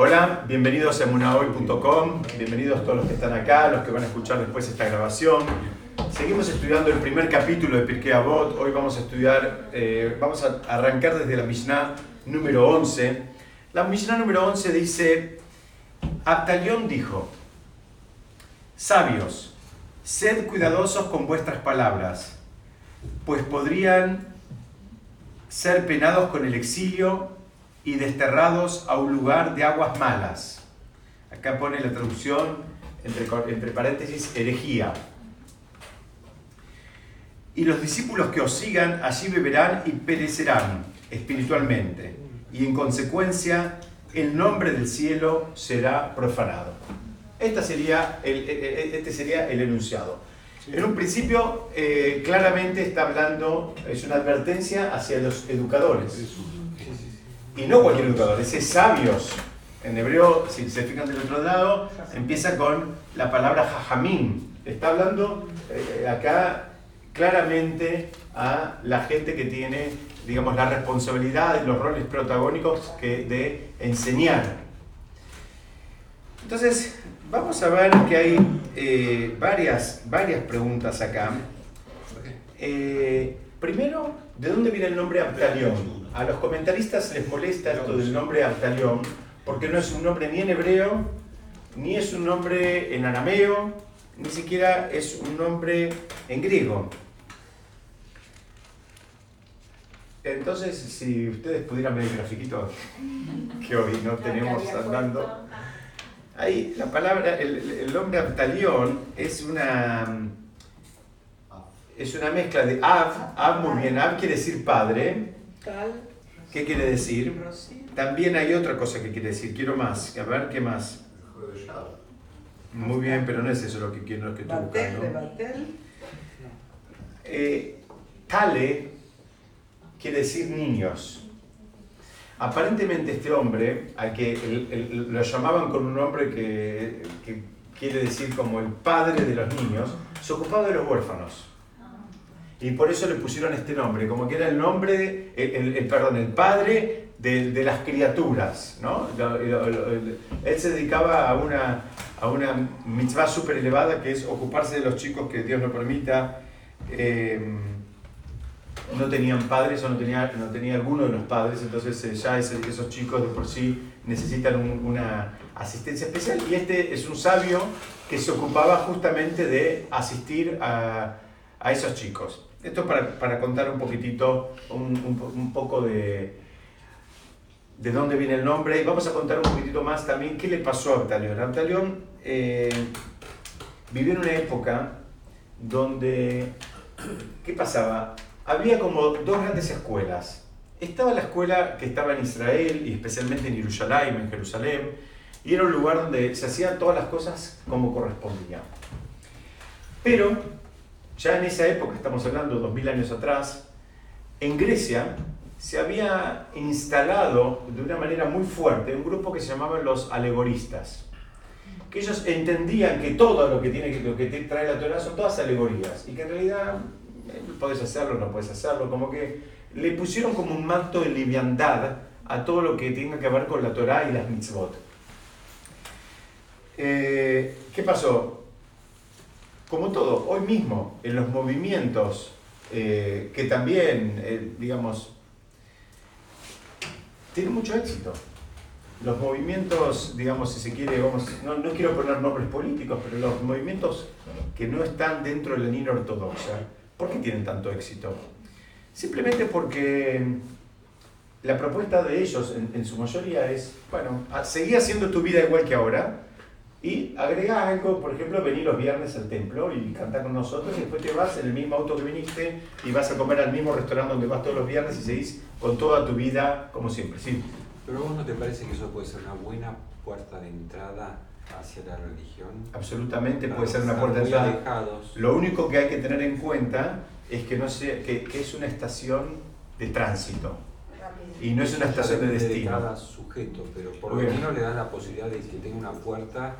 Hola, bienvenidos a emunahoy.com, bienvenidos todos los que están acá, los que van a escuchar después esta grabación. Seguimos estudiando el primer capítulo de Pirkei Avot. Hoy vamos a estudiar, eh, vamos a arrancar desde la Mishnah número 11. La Mishnah número 11 dice, Abtalión dijo, sabios, sed cuidadosos con vuestras palabras, pues podrían ser penados con el exilio y desterrados a un lugar de aguas malas. Acá pone la traducción, entre, entre paréntesis, herejía. Y los discípulos que os sigan allí beberán y perecerán espiritualmente. Y en consecuencia el nombre del cielo será profanado. Esta sería el, e, e, e, este sería el enunciado. En un principio, eh, claramente está hablando, es una advertencia hacia los educadores. Y no cualquier educador, es sabios. En hebreo, si se fijan del otro lado, empieza con la palabra jajamín. Está hablando eh, acá claramente a la gente que tiene, digamos, la responsabilidad y los roles protagónicos que, de enseñar. Entonces, vamos a ver que hay eh, varias, varias preguntas acá. Eh, primero, ¿de dónde viene el nombre Abtalión? A los comentaristas les molesta esto del nombre Abtalión porque no es un nombre ni en hebreo, ni es un nombre en arameo, ni siquiera es un nombre en griego. Entonces, si ustedes pudieran ver el grafiquito que hoy no tenemos andando, ahí la palabra, el, nombre Abtalión es una, es una mezcla de Av, Av muy bien, Av quiere decir padre. ¿Qué quiere decir? También hay otra cosa que quiere decir, quiero más, a ver, ¿qué más? Muy bien, pero no es eso lo que quiero lo que estoy buscando. Eh, tale quiere decir niños. Aparentemente este hombre, al que lo llamaban con un nombre que, quiere decir como el padre de los niños, se ocupaba de los huérfanos. Y por eso le pusieron este nombre, como que era el nombre, el, perdón, el padre de, las criaturas. ¿no? Él se dedicaba a una, a una mitzvah súper elevada que es ocuparse de los chicos que Dios no permita. Eh, no tenían padres o no tenía, no tenía alguno de los padres, entonces eh, ya esos chicos de por sí necesitan una asistencia especial y este es un sabio que se ocupaba justamente de asistir a, a esos chicos. Esto para, para contar un poquitito, un, un, poco de, de dónde viene el nombre y vamos a contar un poquitito más también qué le pasó a Abtalión. Abtalión eh, vivió en una época donde, ¿qué pasaba? había como dos grandes escuelas. Estaba la escuela que estaba en Israel y especialmente en Jerusalén, en Jerusalén, y era un lugar donde se hacían todas las cosas como correspondía. Pero ya en esa época, estamos hablando dos mil años atrás, en Grecia se había instalado de una manera muy fuerte un grupo que se llamaban los alegoristas, que ellos entendían que todo lo que tiene lo que trae la Torah son todas alegorías y que en realidad puedes hacerlo, no puedes hacerlo, como que le pusieron como un manto de liviandad a todo lo que tenga que ver con la Torah y las mitzvot. Eh, ¿Qué pasó? Como todo, hoy mismo, en los movimientos eh, que también, eh, digamos, tienen mucho éxito. Los movimientos, digamos, si se quiere, vamos, no, no quiero poner nombres políticos, pero los movimientos que no están dentro de la línea ortodoxa, ¿Por qué tienen tanto éxito? Simplemente porque la propuesta de ellos en, su mayoría es, bueno, seguí haciendo tu vida igual que ahora y agrega algo, por ejemplo, venir los viernes al templo y cantar con nosotros y después te vas en el mismo auto que viniste y vas a comer al mismo restaurante donde vas todos los viernes y seguís con toda tu vida como siempre. Sí. Pero vos no te parece que eso puede ser una buena puerta de entrada hacia la religión. Absolutamente puede ser una puerta de entrada. Lo único que hay que tener en cuenta es que, no sea, que, es una estación de tránsito y no es una estación de destino. cada sujeto, pero por lo menos le da la posibilidad de que tenga una puerta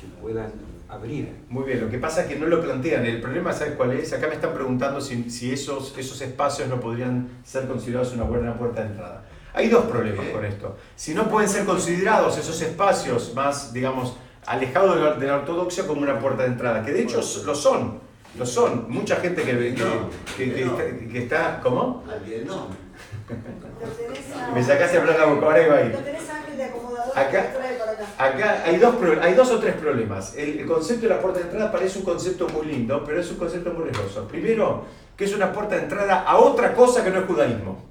que puedan abrir. Muy bien, lo que pasa es que no lo plantean. El problema, ¿sabes cuál es? Acá me están preguntando si, si esos, esos espacios no podrían ser considerados una buena puerta de entrada. Hay dos problemas con esto. Si no pueden ser considerados esos espacios más, digamos, alejados de la, ortodoxia como una puerta de entrada, que de hecho lo son, lo son. Mucha gente que, que, que, está, ¿Cómo? Me sacaste a hablar la boca, ahora iba ahí. Acá, acá hay, dos, hay dos o tres problemas. El, concepto de la puerta de entrada parece un concepto muy lindo, pero es un concepto muy riesgoso. Primero, que es una puerta de entrada a otra cosa que no es judaísmo.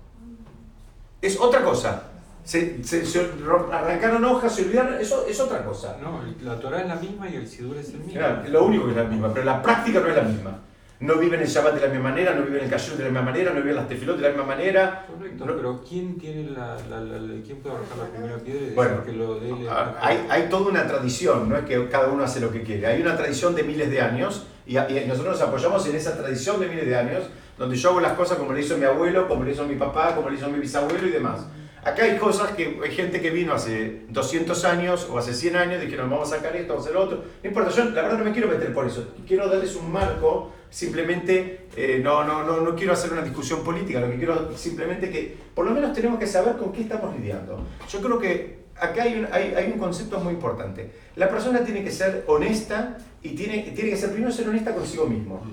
Es otra cosa. Se, se, arrancaron hojas, se olvidaron, eso es otra cosa. No, la Torah es la misma y el Sidur es el mismo. Claro, lo único que es la misma, pero la práctica no es la misma no viven el Shabbat de la misma manera, no viven el Kashrut de la misma manera, no viven las tefilot de la misma manera. Correcto, pero ¿quién, tiene la, la, ¿quién puede arrojar la primera piedra y bueno, que lo de hay, hay toda una tradición, no es que cada uno hace lo que quiere, hay una tradición de miles de años y, y nosotros nos apoyamos en esa tradición de miles de años donde yo hago las cosas como le hizo mi abuelo, como le hizo mi papá, como le hizo mi bisabuelo y demás. Acá hay cosas que hay gente que vino hace 200 años o hace 100 años, dijeron vamos a sacar esto, vamos a hacer lo otro. No importa, yo la verdad no me quiero meter por eso. Quiero darles un marco, simplemente, eh, no, no, no, no quiero hacer una discusión política, lo que quiero simplemente que por lo menos tenemos que saber con qué estamos lidiando. Yo creo que acá hay un, hay, hay un concepto muy importante. La persona tiene que ser honesta y tiene, tiene que ser primero ser honesta consigo mismo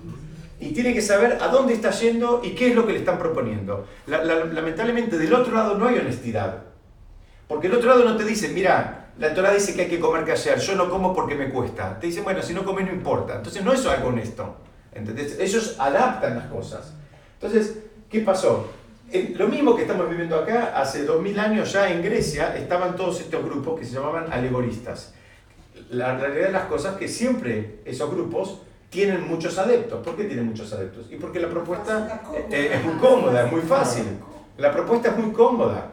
y tiene que saber a dónde está yendo y qué es lo que le están proponiendo. lamentablemente del otro lado no hay honestidad. Porque el otro lado no te dice, mira, la Torah dice que hay que comer callar, yo no como porque me cuesta. Te dicen, bueno, si no comes no importa. Entonces no es algo honesto. ¿Entendés? Ellos adaptan las cosas. Entonces, ¿qué pasó? lo mismo que estamos viviendo acá, hace 2000 años ya en Grecia estaban todos estos grupos que se llamaban alegoristas. La realidad de las cosas es que siempre esos grupos tienen muchos adeptos. ¿Por qué tienen muchos adeptos? Y porque la propuesta eh, es muy cómoda, es muy fácil. La propuesta es muy cómoda.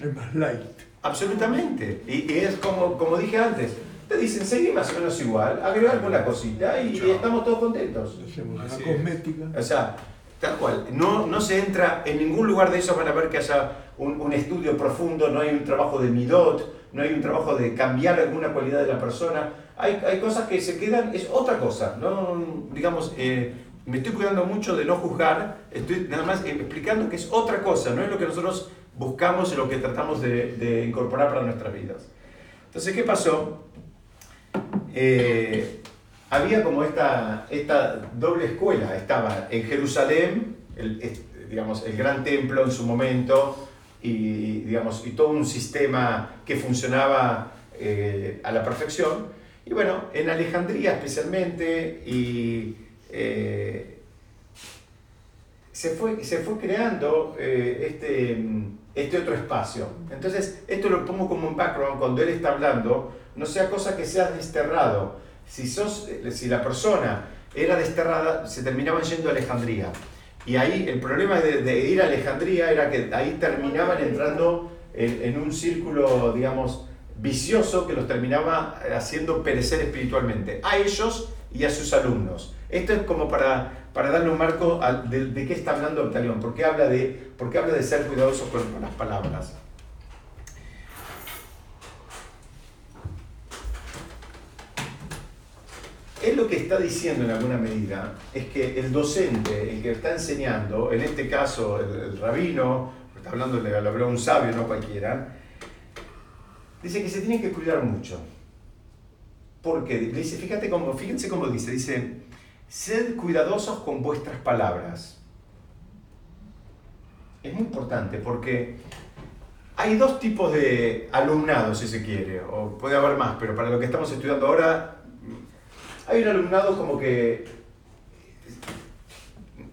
Es más light. Absolutamente. Y, es como, como dije antes, te dicen, seguí más o menos igual, agrega alguna cosita y, estamos todos contentos. Una cosmética. O sea, tal cual. No, no se entra en ningún lugar de eso, van a ver que haya un, un estudio profundo, no hay un trabajo de midot, no hay un trabajo de cambiar alguna cualidad de la persona hay, hay cosas que se quedan, es otra cosa, ¿no? digamos, eh, me estoy cuidando mucho de no juzgar, estoy nada más explicando que es otra cosa, no es lo que nosotros buscamos y lo que tratamos de, de incorporar para nuestras vidas. Entonces, ¿qué pasó? Eh, había como esta, esta doble escuela, estaba en Jerusalén, el, digamos, el gran templo en su momento, y, digamos, y todo un sistema que funcionaba eh, a la perfección, y bueno, en Alejandría especialmente, eh, se, fue, se fue creando eh, este, este otro espacio. Entonces, esto lo pongo como un background cuando él está hablando, no sea cosa que sea desterrado. Si, sos, si la persona era desterrada, se terminaban yendo a Alejandría. Y ahí el problema de, ir a Alejandría era que ahí terminaban entrando en, en un círculo, digamos, vicioso que los terminaba eh, haciendo perecer espiritualmente, a ellos y a sus alumnos. Esto es como para, para darle un marco de, qué está hablando Octalión, porque habla de, porque habla de ser cuidadosos con, las palabras. Él lo que está diciendo en alguna medida es que el docente, el que está enseñando, en este caso el, rabino, está hablando, le habló un sabio, no cualquiera, dice que se tienen que cuidar mucho. Porque dice, fíjate cómo, fíjense cómo dice, dice, sed cuidadosos con vuestras palabras. Es muy importante porque hay dos tipos de alumnado, si se quiere, o puede haber más, pero para lo que estamos estudiando ahora, hay un alumnado como que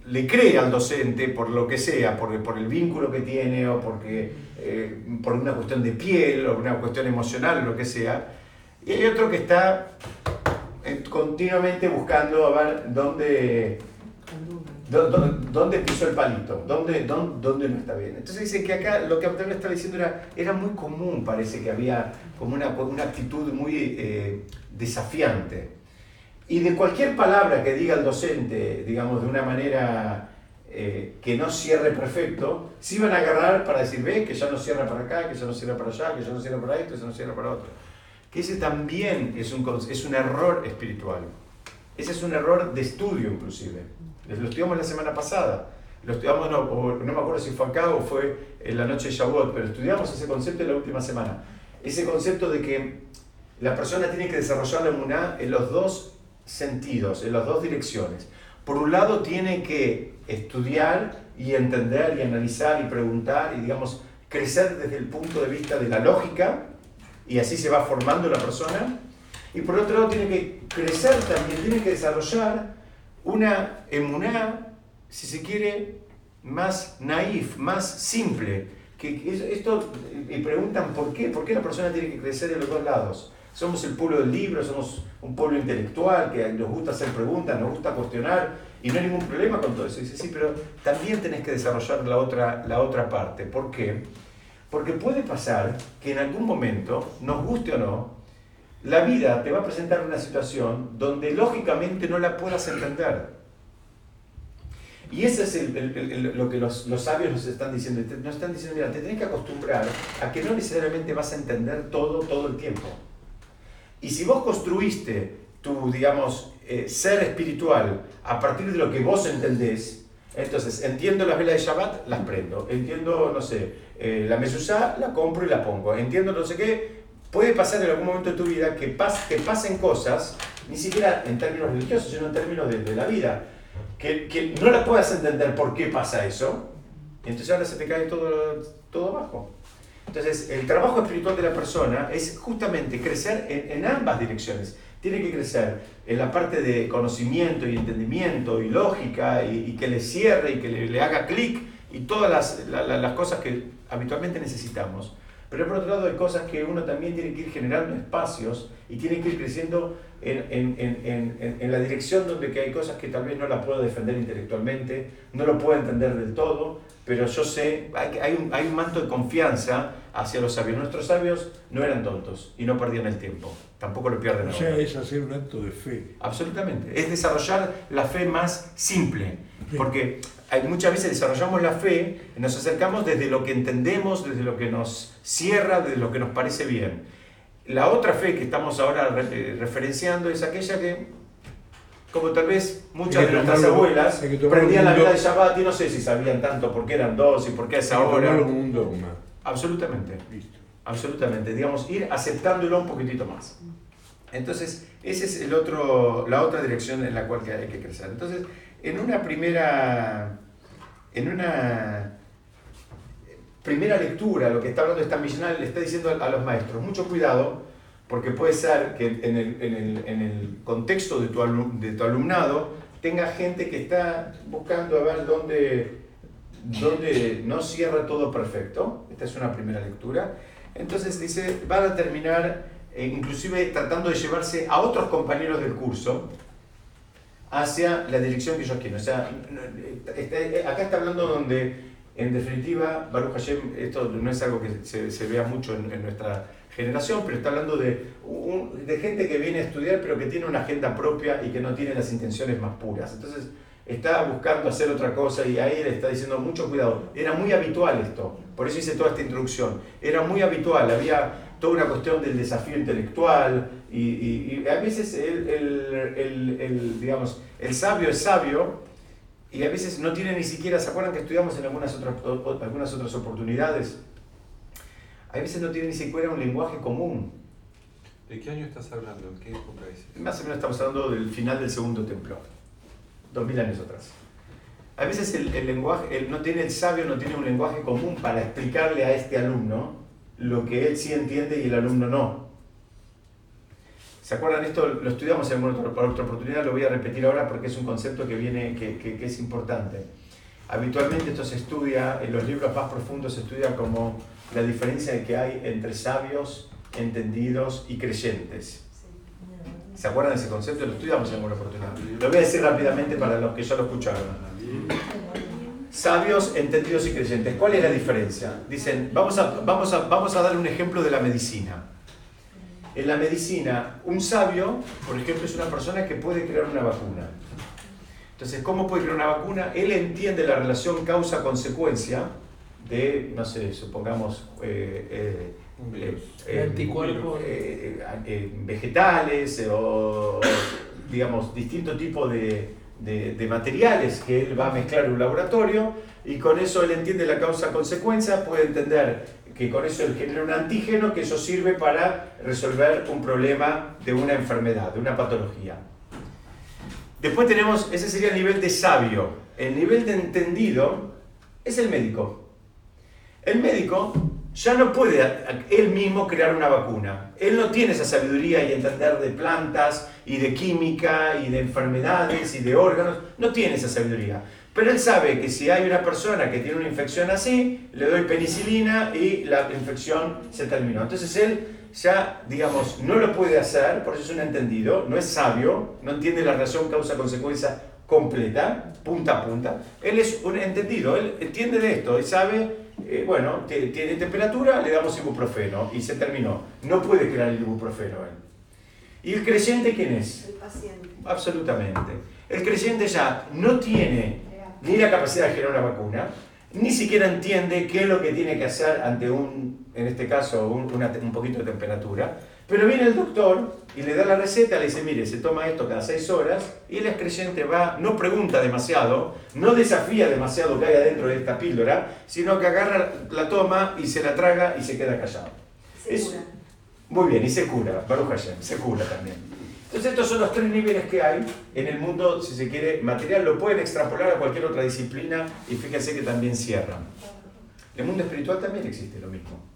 le cree al docente por lo que sea, por, por el vínculo que tiene o porque, eh, por una cuestión de piel o una cuestión emocional lo que sea. Y hay otro que está continuamente buscando a ver dónde, dónde, pisó el palito, dónde, dónde, no está bien. Entonces dice que acá lo que Abdel está diciendo era, era muy común, parece que había como una, una actitud muy eh, desafiante. Y de cualquier palabra que diga el docente, digamos, de una manera eh, que no cierre perfecto, se iban a agarrar para decir, ve, que ya no cierra para acá, que ya no cierra para allá, que ya no cierra para esto, que ya no cierra para otro. Que ese también es un, es un error espiritual. Ese es un error de estudio inclusive. Lo estudiamos la semana pasada. lo estudiamos, no, no me acuerdo si fue acá o fue en la noche de Shavuot, pero estudiamos ese concepto en la última semana. Ese concepto de que la persona tiene que desarrollar la emuná en los dos sentidos, en las dos direcciones. Por un lado tiene que estudiar y entender y analizar y preguntar y digamos crecer desde el punto de vista de la lógica y así se va formando la persona. Y por otro lado tiene que crecer también, tiene que desarrollar una emuná, si se quiere, más naif, más simple. Que esto, y preguntan por qué, por qué la persona tiene que crecer en los dos lados. Somos el pueblo del libro, somos un pueblo intelectual que nos gusta hacer preguntas, nos gusta cuestionar y no hay ningún problema con todo eso. Dice, sí, pero también tenés que desarrollar la otra, la otra parte. ¿Por qué? Porque puede pasar que en algún momento, nos guste o no, la vida te va a presentar una situación donde lógicamente no la puedas entender. Y eso es lo que los, los, sabios nos están diciendo. Nos están diciendo, mira, te tenés que acostumbrar a que no necesariamente vas a entender todo todo el tiempo. Y si vos construiste tu, digamos, eh, ser espiritual a partir de lo que vos entendés, entonces entiendo las velas de Shabbat, las prendo. Entiendo, no sé, eh, la mezuzá, la compro y la pongo. Entiendo no sé qué. Puede pasar en algún momento de tu vida que, pas, que pasen cosas, ni siquiera en términos religiosos, sino en términos de, de la vida, que, que, no la puedas entender por qué pasa eso. Entonces ahora se te cae todo, todo abajo. Entonces, el trabajo espiritual de la persona es justamente crecer en, ambas direcciones. Tiene que crecer en la parte de conocimiento y entendimiento y lógica y, que le cierre y que le, haga clic y todas las, las cosas que habitualmente necesitamos. Pero por otro lado hay cosas que uno también tiene que ir generando espacios y tiene que ir creciendo en, en, en, en, la dirección donde que hay cosas que tal vez no la puedo defender intelectualmente, no lo puedo entender del todo, pero yo sé, hay, hay, un, hay un manto de confianza hacia los sabios. Nuestros sabios no eran tontos y no perdían el tiempo, tampoco lo pierden O sea, es hacer un acto de fe. Absolutamente, es desarrollar la fe más simple, porque hay, muchas veces desarrollamos la fe, nos acercamos desde lo que entendemos, desde lo que nos cierra, desde lo que nos parece bien. La otra fe que estamos ahora eh, referenciando es aquella que, como tal vez muchas de nuestras abuelas, prendían la vida de Shabbat y no sé si sabían tanto por qué eran dos y por qué esa hora. un dogma. Absolutamente. Absolutamente. Digamos, ir aceptándolo un poquitito más. Entonces, esa es el otro, la otra dirección en la cual hay que crecer. Entonces, en una primera, en una primera lectura, lo que está hablando esta misional le está diciendo a los maestros, mucho cuidado, porque puede ser que en el, en el, en el contexto de tu, alumnado tenga gente que está buscando a ver dónde donde no cierra todo perfecto. Esta es una primera lectura. Entonces dice, van a terminar eh, inclusive tratando de llevarse a otros compañeros del curso hacia la dirección que ellos quieren. O sea, eh, acá está hablando donde, en definitiva, Baruch Hashem, esto no es algo que se, vea mucho en, en, nuestra generación, pero está hablando de, de gente que viene a estudiar, pero que tiene una agenda propia y que no tiene las intenciones más puras. Entonces, está buscando hacer otra cosa y ahí le está diciendo mucho cuidado. Era muy habitual esto, por eso hice toda esta introducción. Era muy habitual, había toda una cuestión del desafío intelectual y, a veces el, el, el, digamos, el sabio es sabio y a veces no tiene ni siquiera, ¿se acuerdan que estudiamos en algunas otras, algunas otras oportunidades? A veces no tiene ni siquiera un lenguaje común. ¿De qué año estás hablando? ¿En qué época es? Más o menos estamos hablando del final del segundo templo dos mil años atrás. A veces el, lenguaje, el, no tiene, el sabio no tiene un lenguaje común para explicarle a este alumno lo que él sí entiende y el alumno no. ¿Se acuerdan? Esto lo estudiamos en otra, otra oportunidad, lo voy a repetir ahora porque es un concepto que, viene, que, que, es importante. Habitualmente esto se estudia, en los libros más profundos se estudia como la diferencia que hay entre sabios, entendidos y creyentes. ¿Se acuerdan de ese concepto? Lo estudiamos en alguna oportunidad. Lo voy a decir rápidamente para los que ya lo escucharon. Sabios, entendidos y creyentes. ¿Cuál es la diferencia? Dicen, vamos a, vamos a, vamos a dar un ejemplo de la medicina. En la medicina, un sabio, por ejemplo, es una persona que puede crear una vacuna. Entonces, ¿cómo puede crear una vacuna? Él entiende la relación causa-consecuencia de, no sé, supongamos, eh, eh, eh, anticuerpos eh, eh, vegetales o, digamos, distinto tipo de, de, materiales que él va a mezclar en un laboratorio y con eso él entiende la causa-consecuencia, puede entender que con eso él genera un antígeno, que eso sirve para resolver un problema de una enfermedad, de una patología. Después tenemos, ese sería el nivel de sabio. El nivel de entendido es el médico. El médico ya no puede él mismo crear una vacuna. Él no tiene esa sabiduría y entender de plantas y de química y de enfermedades y de órganos. No tiene esa sabiduría. Pero él sabe que si hay una persona que tiene una infección así, le doy penicilina y la infección se terminó. Entonces él ya, digamos, no lo puede hacer, por eso es un entendido, no es sabio, no entiende la relación causa-consecuencia completa, punta a punta. Él es un entendido, él entiende de esto y sabe eh, bueno, tiene temperatura, le damos ibuprofeno y se terminó. No puede crear el ibuprofeno él. ¿Y el creyente quién es? El paciente. Absolutamente. El creyente ya no tiene ni la capacidad de generar una vacuna, ni siquiera entiende qué es lo que tiene que hacer ante un, en este caso, un, un poquito de temperatura, pero viene el doctor y le da la receta, le dice, mire, se toma esto cada seis horas, y el creyente va, no pregunta demasiado, no desafía demasiado que hay adentro de esta píldora, sino que agarra, la toma y se la traga y se queda callado. Se cura. Muy bien, y se cura, Baruch Hashem, se cura también. Entonces estos son los tres niveles que hay en el mundo, si se quiere, material, lo pueden extrapolar a cualquier otra disciplina y fíjense que también cierran. El mundo espiritual también existe lo mismo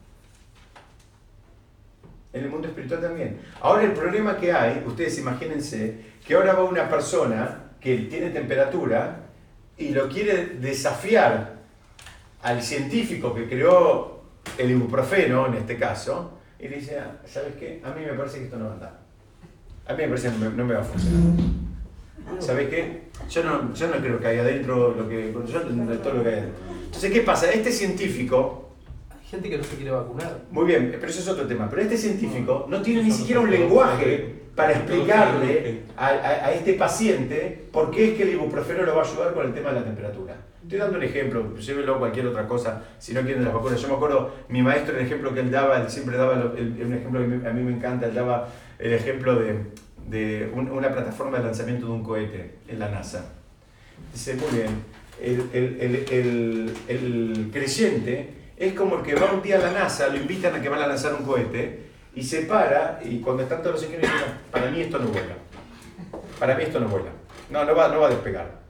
en el mundo espiritual también. Ahora el problema que hay, ustedes imagínense, que ahora va una persona que tiene temperatura y lo quiere desafiar al científico que creó el ibuprofeno, en este caso, y le dice, ah, ¿sabes qué? A mí me parece que esto no va a andar. A mí me parece que no me va a funcionar. ¿Sabes qué? Yo no, yo no creo que haya adentro lo que... Yo todo lo que hay adentro. Entonces, ¿qué pasa? Este científico gente que no se quiere vacunar. Muy bien, pero eso es otro tema. Pero este científico no tiene ni siquiera un lenguaje para explicarle a, este paciente por qué es que el ibuprofeno lo va a ayudar con el tema de la temperatura. Estoy dando un ejemplo, llévelo cualquier otra cosa, si no quieren las vacunas. Yo me acuerdo, mi maestro, el ejemplo que él daba, él siempre daba un ejemplo que a mí me encanta, él daba el ejemplo de, de una plataforma de lanzamiento de un cohete en la NASA. Dice, muy bien, el, el, el, el creyente es como el que va un día a la NASA, lo invitan a que van a lanzar un cohete y se para y cuando están todos los ingenieros dicen, para mí esto no vuela. Para mí esto no vuela. No, no va, no va a despegar.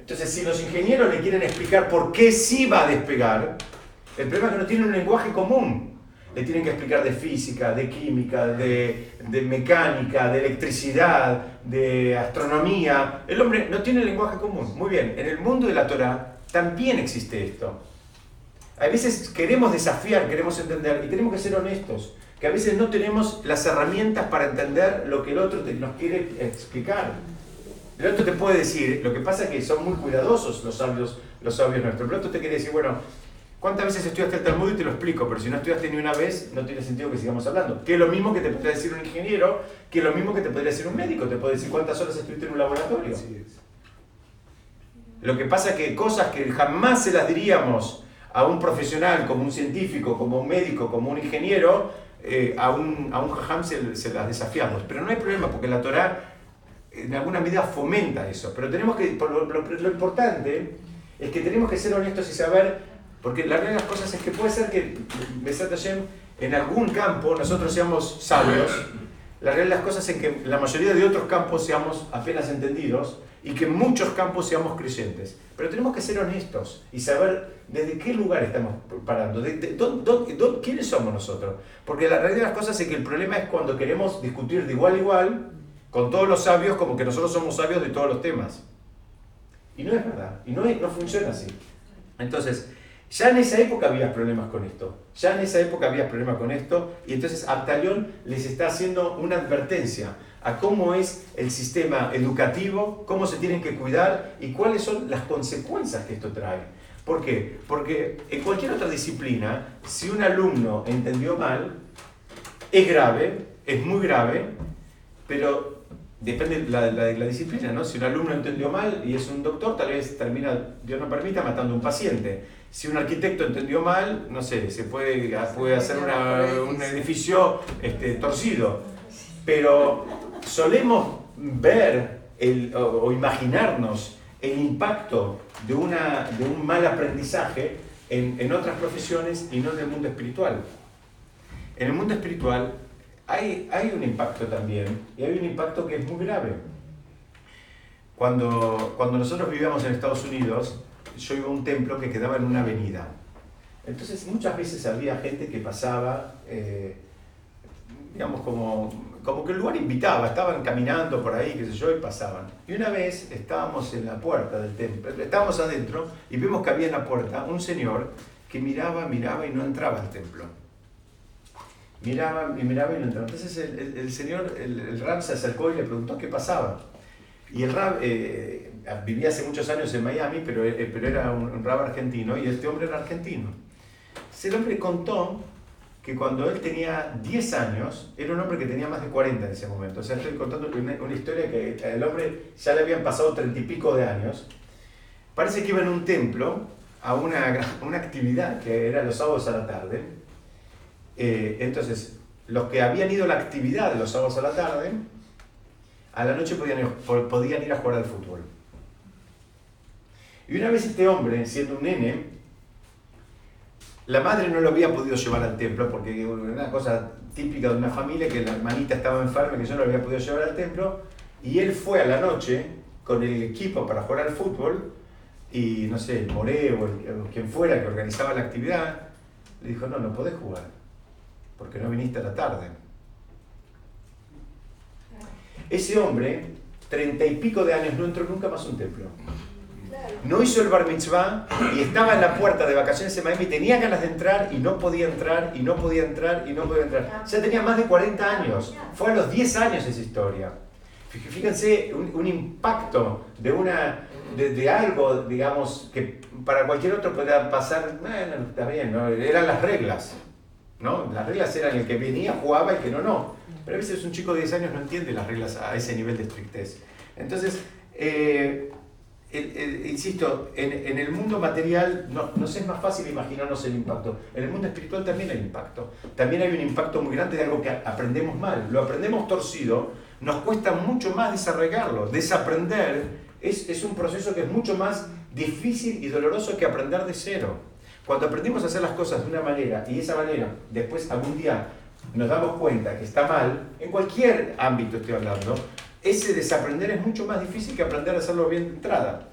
Entonces, si los ingenieros le quieren explicar por qué sí va a despegar, el problema es que no tienen un lenguaje común. Le tienen que explicar de física, de química, de, de mecánica, de electricidad, de astronomía. El hombre no tiene lenguaje común. Muy bien, en el mundo de la Torah también existe esto. A veces queremos desafiar, queremos entender y tenemos que ser honestos, que a veces no tenemos las herramientas para entender lo que el otro nos quiere explicar. El otro te puede decir, lo que pasa es que son muy cuidadosos los sabios, los sabios nuestros. El otro te quiere decir, bueno, ¿cuántas veces estudiaste el Talmud y te lo explico? Pero si no estudiaste ni una vez, no tiene sentido que sigamos hablando. Que es lo mismo que te podría decir un ingeniero, que es lo mismo que te podría decir un médico. Te puede decir cuántas horas estuviste en un laboratorio. Lo que pasa es que cosas que jamás se las diríamos a un profesional, como un científico, como un médico, como un ingeniero, eh, a un, a un jajam se, las desafiamos. Pero no hay problema, porque la Torah en alguna medida fomenta eso. Pero tenemos que, lo, lo, importante es que tenemos que ser honestos y saber, porque la realidad de las cosas es que puede ser que, Besat Hashem, en algún campo nosotros seamos sabios, la realidad de las cosas es que la mayoría de otros campos seamos apenas entendidos, y que en muchos campos seamos creyentes. Pero tenemos que ser honestos y saber desde qué lugar estamos parando, de, quiénes somos nosotros. Porque la realidad de las cosas es que el problema es cuando queremos discutir de igual a igual con todos los sabios como que nosotros somos sabios de todos los temas. Y no es verdad, y no, no funciona así. Entonces, ya en esa época había problemas con esto. Ya en esa época había problemas con esto. Y entonces Abtalión les está haciendo una advertencia a cómo es el sistema educativo, cómo se tienen que cuidar y cuáles son las consecuencias que esto trae. ¿Por qué? Porque en cualquier otra disciplina, si un alumno entendió mal, es grave, es muy grave, pero depende de la, la, disciplina, ¿no? Si un alumno entendió mal y es un doctor, tal vez termina, Dios no permita, matando a un paciente. Si un arquitecto entendió mal, no sé, se puede, puede hacer un edificio este, torcido. Pero solemos ver el, o, imaginarnos el impacto de, una, de un mal aprendizaje en, en otras profesiones y no en el mundo espiritual. En el mundo espiritual hay, hay un impacto también, y hay un impacto que es muy grave. Cuando, cuando nosotros vivíamos en Estados Unidos, yo iba a un templo que quedaba en una avenida. Entonces muchas veces había gente que pasaba, eh, digamos, como, como que el lugar invitaba, estaban caminando por ahí, qué sé yo, y pasaban. Y una vez estábamos en la puerta del templo, estábamos adentro y vimos que había en la puerta un señor que miraba, miraba y no entraba al templo. Miraba y miraba y no entraba. Entonces el, señor, el, el Ram se acercó y le preguntó qué pasaba. Y el Rab eh, vivía hace muchos años en Miami, pero, eh, pero era un, un Rab argentino y este hombre era argentino. Ese hombre contó que cuando él tenía 10 años, era un hombre que tenía más de 40 en ese momento. O sea, estoy contando una, una historia que el hombre ya le habían pasado 30 y pico de años. Parece que iba en un templo a una, una actividad que era los sábados a la tarde. Eh, entonces, los que habían ido a la actividad los sábados a la tarde, a la noche podían podían ir a jugar al fútbol. Y una vez este hombre, siendo un nene, la madre no lo había podido llevar al templo porque una cosa típica de una familia que la hermanita estaba enferma, que yo no lo había podido llevar al templo. Y él fue a la noche con el equipo para jugar al fútbol y no sé, el More o, quien fuera que organizaba la actividad, le dijo, no, no podés jugar porque no viniste a la tarde. Ese hombre, treinta y pico de años, no entró nunca más a un templo no hizo el bar mitzvah y estaba en la puerta de vacaciones en Miami, tenía ganas de entrar y no podía entrar y no podía entrar y no podía entrar. Ya tenía más de 40 años, fue a los 10 años esa historia. Fíjense un, impacto de, una, de, algo, digamos, que para cualquier otro podría pasar, bueno, está bien, ¿no? eran las reglas. ¿no? Las reglas eran el que venía, jugaba y que no, no. Pero a veces un chico de 10 años no entiende las reglas a ese nivel de estrictez. Entonces, eh, insisto, en, el mundo material no, nos es más fácil imaginarnos el impacto. En el mundo espiritual también hay impacto. También hay un impacto muy grande de algo que aprendemos mal. Lo aprendemos torcido, nos cuesta mucho más desarraigarlo. Desaprender es, es un proceso que es mucho más difícil y doloroso que aprender de cero. Cuando aprendimos a hacer las cosas de una manera y esa manera después algún día nos damos cuenta que está mal, en cualquier ámbito estoy hablando, ese desaprender es mucho más difícil que aprender a hacerlo bien de entrada.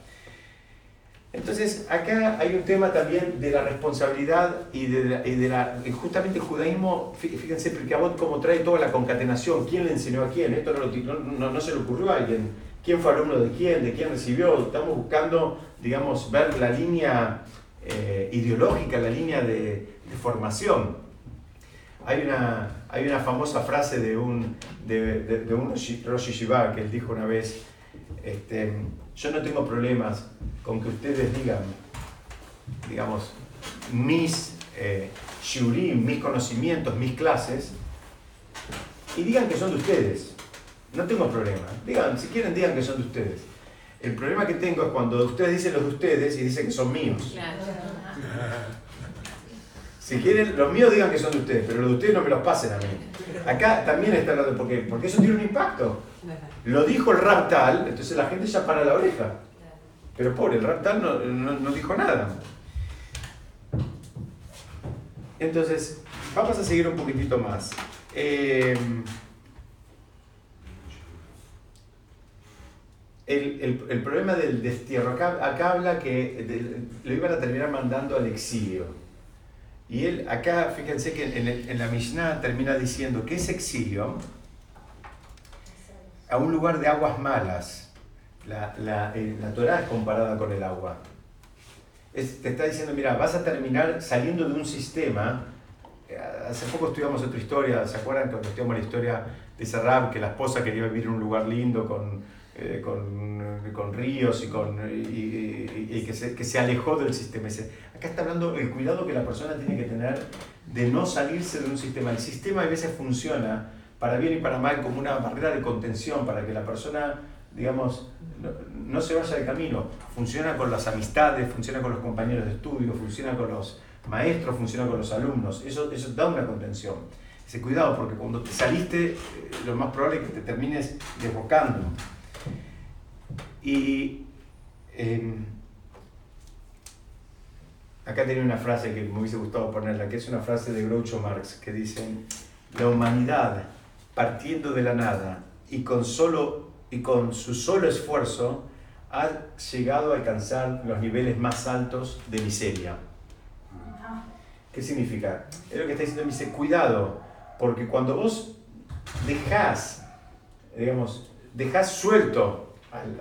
Entonces, acá hay un tema también de la responsabilidad y de la, justamente el judaísmo, fíjense, vos cómo trae toda la concatenación, quién le enseñó a quién, esto no, no, se le ocurrió a alguien, quién fue alumno de quién, de quién recibió, estamos buscando, digamos, ver la línea eh, ideológica, la línea de, de formación. Hay una, hay una famosa frase de un, de, de, un Rosh Yeshiva que él dijo una vez, este, yo no tengo problemas con que ustedes digan, digamos, mis eh, mis conocimientos, mis clases, y digan que son de ustedes. No tengo problema. Digan, si quieren, digan que son de ustedes. El problema que tengo es cuando ustedes dicen los de ustedes y dicen que son míos. Si quieren, los míos digan que son de ustedes, pero los de ustedes no me los pasen a mí. Acá también está hablando, ¿por qué? Porque eso tiene un impacto. Lo dijo el raptal, entonces la gente ya para la oreja. Pero pobre, el raptal no, no, dijo nada. Entonces, vamos a seguir un poquitito más. Eh, el, el, problema del destierro, acá, acá habla que lo iban a terminar mandando al exilio. Y él acá, fíjense que en, la Mishnah termina diciendo que es exilio a un lugar de aguas malas. La, la, eh, la Torah es comparada con el agua. te está diciendo, mira, vas a terminar saliendo de un sistema. Eh, hace poco estudiamos otra historia, ¿se acuerdan cuando estudiamos la historia de Sarab, que la esposa quería vivir en un lugar lindo con, eh, con, con, ríos y, con, y, y, que, se, que, se, alejó del sistema. Acá está hablando el cuidado que la persona tiene que tener de no salirse de un sistema. El sistema a veces funciona para bien y para mal como una barrera de contención para que la persona, digamos, no, no se vaya de camino. Funciona con las amistades, funciona con los compañeros de estudio, funciona con los maestros, funciona con los alumnos. Eso, eso da una contención. Ese cuidado, porque cuando te saliste, eh, lo más probable es que te termines desbocando. Y em, acá tenía una frase que me hubiese gustado ponerla, que es una frase de Groucho Marx, que dice, la humanidad partiendo de la nada y con, solo, y con su solo esfuerzo ha llegado a alcanzar los niveles más altos de miseria. ¿Qué significa? Es lo que está diciendo, me dice, cuidado, porque cuando vos dejás, digamos, dejás suelto al,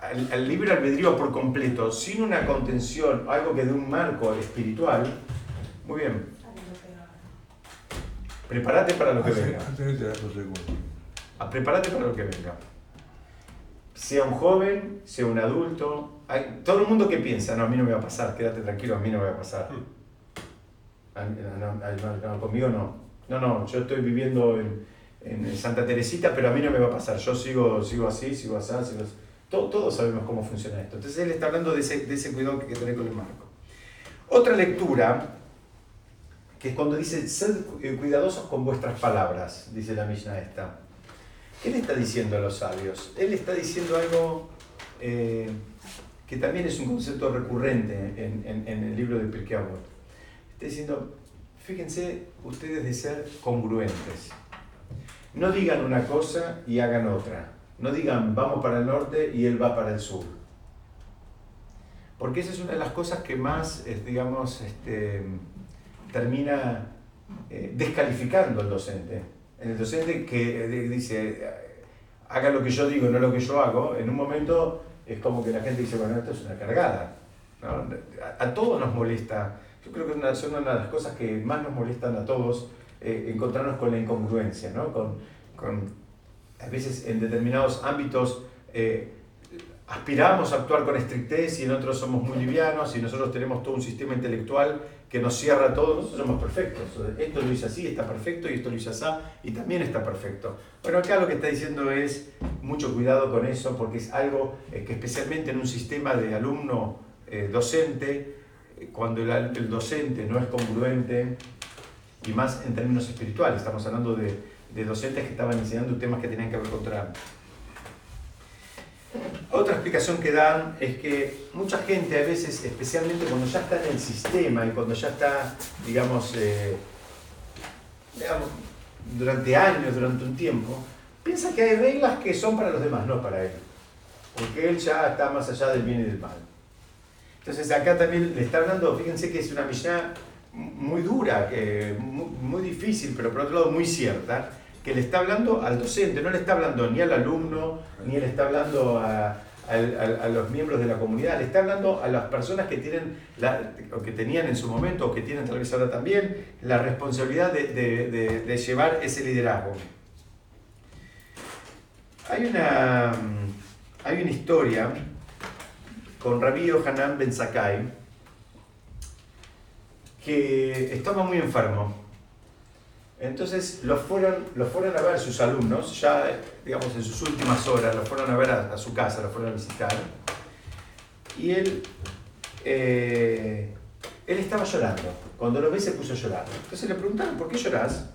al, libre albedrío por completo, sin una contención, algo que dé un marco espiritual, muy bien. Prepárate para lo que venga. Ah, prepárate para lo que venga. Sea un joven, sea un adulto, hay, todo el mundo que piensa, no, a mí no me va a pasar, quédate tranquilo, a mí no me va a pasar. No, conmigo no. No, no, yo estoy viviendo en, en, Santa Teresita, pero a mí no me va a pasar. Yo sigo, sigo así, sigo así, sigo así. Todos sabemos cómo funciona esto. Entonces él está hablando de ese, de ese cuidado que hay que tener con el marco. Otra lectura, que es cuando dice, sed eh, cuidadosos con vuestras palabras, dice la Mishnah esta. ¿Qué le está diciendo a los sabios? Él está diciendo algo eh, que también es un concepto recurrente en, en, en el libro de Pirkei Avot. Está diciendo, fíjense ustedes de ser congruentes. No digan una cosa y hagan otra. No digan vamos para el norte y él va para el sur. Porque esa es una de las cosas que más, digamos, este, termina eh, descalificando al docente. El docente que eh, dice, haga lo que yo digo, no lo que yo hago, en un momento es como que la gente dice, bueno, esto es una cargada. A, todos nos molesta. Yo creo que es una, una de las cosas que más nos molestan a todos eh, encontrarnos con la incongruencia, ¿no? con, con, a veces en determinados ámbitos eh, aspiramos a actuar con estrictez y en otros somos muy livianos y nosotros tenemos todo un sistema intelectual que nos cierra todo, nosotros somos perfectos. Esto lo hice así, está perfecto, y esto lo hice así, y también está perfecto. Bueno, acá lo que está diciendo es mucho cuidado con eso, porque es algo eh, que especialmente en un sistema de alumno-docente, cuando el, el docente no es congruente, y más en términos espirituales. Estamos hablando de, de docentes que estaban enseñando temas que tenían que ver con Torah. Otra explicación que dan es que mucha gente a veces, especialmente cuando ya está en el sistema y cuando ya está, digamos, eh, digamos durante años, durante un tiempo, piensa que hay reglas que son para los demás, no para él. Porque él ya está más allá del bien y del mal. Entonces acá también le está hablando, fíjense que es una Mishnah muy dura, que, muy, difícil, pero por otro lado muy cierta, que le está hablando al docente, no le está hablando ni al alumno, ni le está hablando a, los miembros de la comunidad, le está hablando a las personas que tienen, o que tenían en su momento, o que tienen tal vez ahora también, la responsabilidad de, llevar ese liderazgo. Hay una, hay una historia con Rabí Hanan Ben Sakai, que estaba muy enfermo. Entonces lo fueron, lo fueron a ver sus alumnos, ya digamos en sus últimas horas, lo fueron a ver a, su casa, lo fueron a visitar. Y él, eh, él estaba llorando. Cuando lo ve se puso a llorar. Entonces le preguntaron, ¿por qué lloras?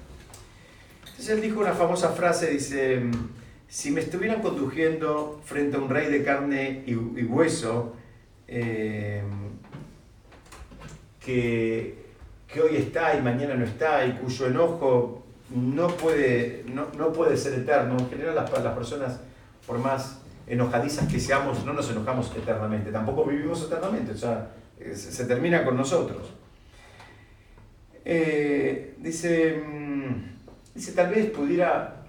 Entonces él dijo una famosa frase, dice, si me estuvieran conduciendo frente a un rey de carne y, hueso, eh, que que hoy está y mañana no está y cuyo enojo no puede, no, no puede ser eterno. En general las, las, personas, por más enojadizas que seamos, no nos enojamos eternamente, tampoco vivimos eternamente, o sea, se, termina con nosotros. Eh, dice, mm, dice, tal vez pudiera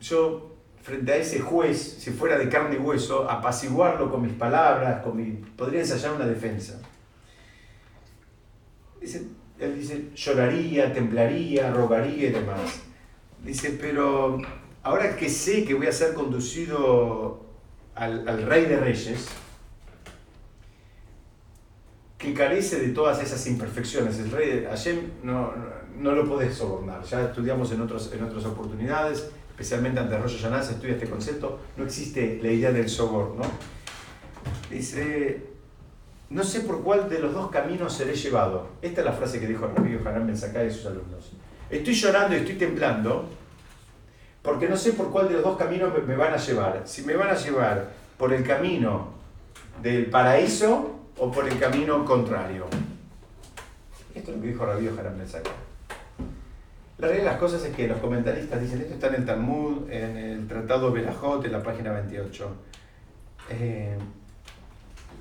yo, frente a ese juez, si fuera de carne y hueso, apaciguarlo con mis palabras, con mi, podría ensayar una defensa. Dice, él dice, lloraría, temblaría, rogaría y demás. Dice, pero ahora que sé que voy a ser conducido al, al rey de reyes, que carece de todas esas imperfecciones, el rey de Hashem no, no, lo podés sobornar. Ya estudiamos en, otros, en otras oportunidades, especialmente ante Rosh Hashanah se estudia este concepto, no existe la idea del soborno. Dice, no sé por cuál de los dos caminos seré llevado. Esta es la frase que dijo Rabbi Hanan Ben Sakai sus alumnos. Estoy llorando y estoy temblando porque no sé por cuál de los dos caminos me, van a llevar. Si me van a llevar por el camino del paraíso o por el camino contrario. Esto es lo que dijo Rabí Haram La realidad de las cosas es que los comentaristas dicen, esto está en el Talmud, en el Tratado Berajot, en la página 28. Eh,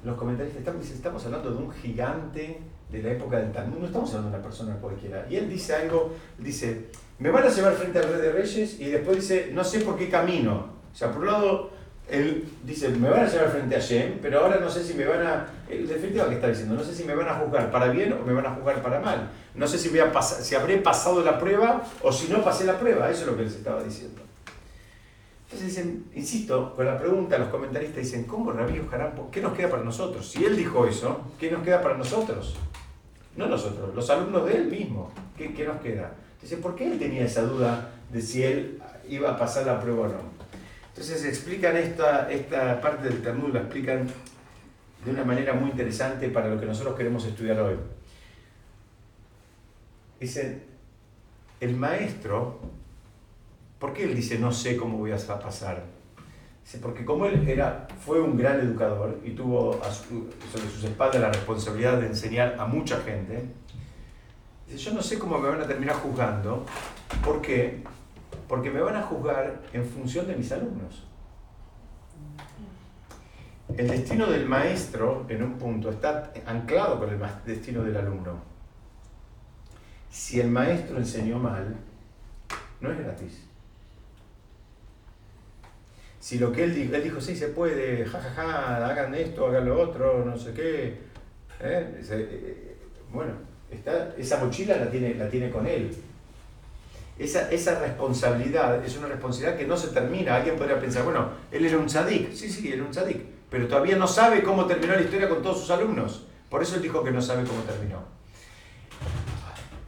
los comentaristas estamos, estamos hablando de un gigante de la época del Talmud, no estamos hablando de una persona cualquiera. Y él dice algo, dice, me van a llevar frente al rey de reyes y después dice, no sé por qué camino. O sea, por un lado, él dice, me van a llevar frente a Shem, pero ahora no sé si me van a, el definitiva que está diciendo, no sé si me van a juzgar para bien o me van a juzgar para mal. No sé si, voy a pasar, si habré pasado la prueba o si no pasé la prueba, eso es lo que se estaba diciendo. Entonces dicen, insisto, con la pregunta, los comentaristas dicen, ¿cómo Rabí Ojarán? ¿Qué nos queda para nosotros? Si él dijo eso, ¿qué nos queda para nosotros? No nosotros, los alumnos de él mismo. ¿Qué, qué nos queda? Entonces, ¿por qué él tenía esa duda de si él iba a pasar la prueba o no? Entonces explican esta, esta parte del Talmud, la explican de una manera muy interesante para lo que nosotros queremos estudiar hoy. Dicen, el maestro ¿Por qué él dice no sé cómo voy a pasar? Dice, porque como él era, fue un gran educador y tuvo sobre sus espaldas la responsabilidad de enseñar a mucha gente, yo no sé cómo me van a terminar juzgando. ¿Por qué? Porque me van a juzgar en función de mis alumnos. El destino del maestro, en un punto, está anclado con el destino del alumno. Si el maestro enseñó mal, no es gratis. Si lo que él dijo, él dijo, sí, se puede, jajaja, ja, ja, hagan esto, hagan lo otro, no sé qué. ¿eh? Eh, eh, bueno, está, esa mochila la tiene, la tiene con él. Esa, esa, responsabilidad es una responsabilidad que no se termina. Alguien podría pensar, bueno, él era un tzadik. Sí, sí, era un tzadik. Pero todavía no sabe cómo terminó la historia con todos sus alumnos. Por eso él dijo que no sabe cómo terminó.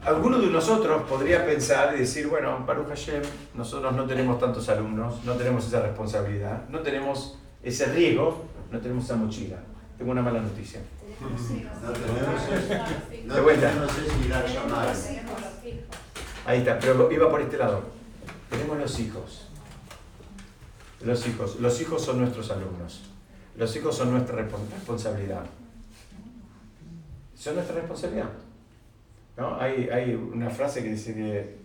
Alguno de nosotros podría pensar y decir, bueno, Baruch Hashem, nosotros no tenemos tantos alumnos, no tenemos esa responsabilidad, no tenemos ese riesgo, no tenemos esa mochila. Tengo una mala noticia. No tenemos Ahí está, pero iba por este lado. Tenemos los hijos. Los hijos. Los hijos son nuestros alumnos. Los hijos son nuestra responsabilidad. Son nuestra responsabilidad. ¿No? Hay, hay una frase que dice que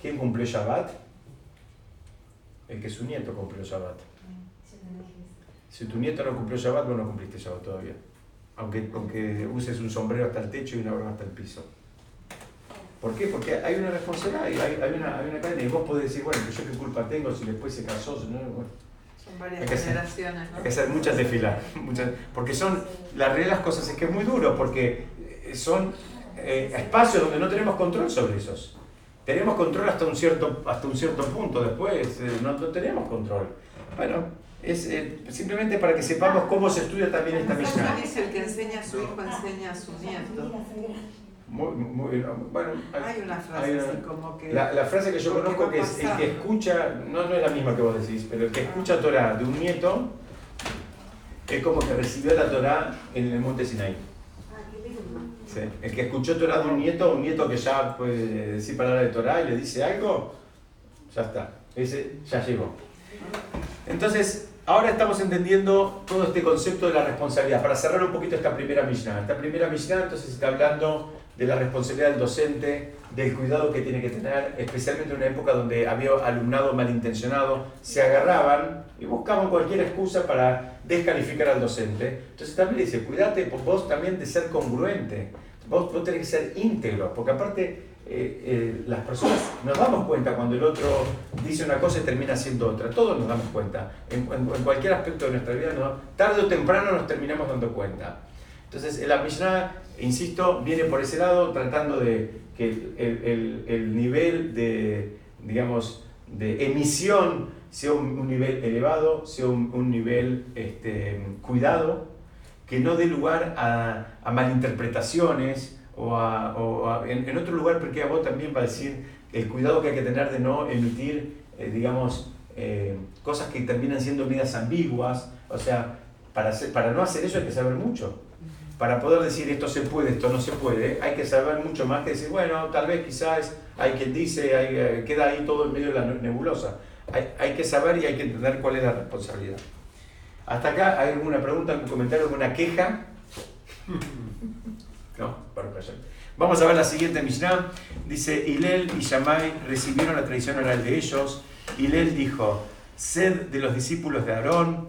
¿quién cumplió Shabbat? El que su nieto cumplió Shabbat. Si tu nieto no cumplió Shabbat, vos no cumpliste Shabbat todavía. Aunque, aunque uses un sombrero hasta el techo y una broma hasta el piso. ¿Por qué? Porque hay una responsabilidad, hay, hay, una, hay una cadena. Y vos podés decir, bueno, yo qué culpa tengo si después se casó. no, bueno. Son varias generaciones, ¿no? Hay que hacer muchas desfilas. Muchas, porque son, las reales cosas es que es muy duro, porque son eh, espacios donde no tenemos control sobre esos. Tenemos control hasta un cierto, hasta un cierto punto, después eh, no, tenemos control. Bueno, es eh, simplemente para que sepamos cómo se estudia también esta misión. dice el que enseña a su hijo enseña a su nieto. Muy, muy, bueno, hay una frase así como que... La, la, frase que yo conozco que es el que escucha, no, no es la misma que vos decís, pero el que escucha Torah de un nieto es como que recibió la Torah en el monte Sinai. El que escuchó Torah de un nieto, un nieto que ya puede decir palabras de Torah y le dice algo, ya está, ese ya llegó. Entonces, ahora estamos entendiendo todo este concepto de la responsabilidad. Para cerrar un poquito esta primera Mishnah. Esta primera Mishnah entonces está hablando de la responsabilidad del docente, del cuidado que tiene que tener, especialmente en una época donde había alumnado malintencionado, se agarraban y buscaban cualquier excusa para descalificar al docente. Entonces también dice, cuídate vos también de ser congruente, vos, vos tenés que ser íntegro, porque aparte eh, eh, las personas nos damos cuenta cuando el otro dice una cosa y termina haciendo otra, todos nos damos cuenta, en, cualquier aspecto de nuestra vida, tarde o temprano nos terminamos dando cuenta. Entonces, la Mishnah, insisto, viene por ese lado tratando de que el, el, nivel de, digamos, de emisión sea un, nivel elevado, sea un, nivel este, cuidado, que no dé lugar a, a malinterpretaciones o, a, o en, otro lugar, porque a vos también va a decir el cuidado que hay que tener de no emitir, eh, digamos, eh, cosas que terminan siendo medidas ambiguas, o sea, para, para no hacer eso hay que saber mucho para poder decir esto se puede, esto no se puede, hay que saber mucho más que decir, bueno, tal vez quizás hay quien dice, hay, eh, queda ahí todo en medio de la nebulosa. Hay, hay, que saber y hay que entender cuál es la responsabilidad. ¿Hasta acá hay alguna pregunta, algún comentario, alguna queja? No, Vamos a ver la siguiente Mishnah. Dice, Hilel y Shammai recibieron la tradición oral de ellos. Hilel dijo, sed de los discípulos de Aarón,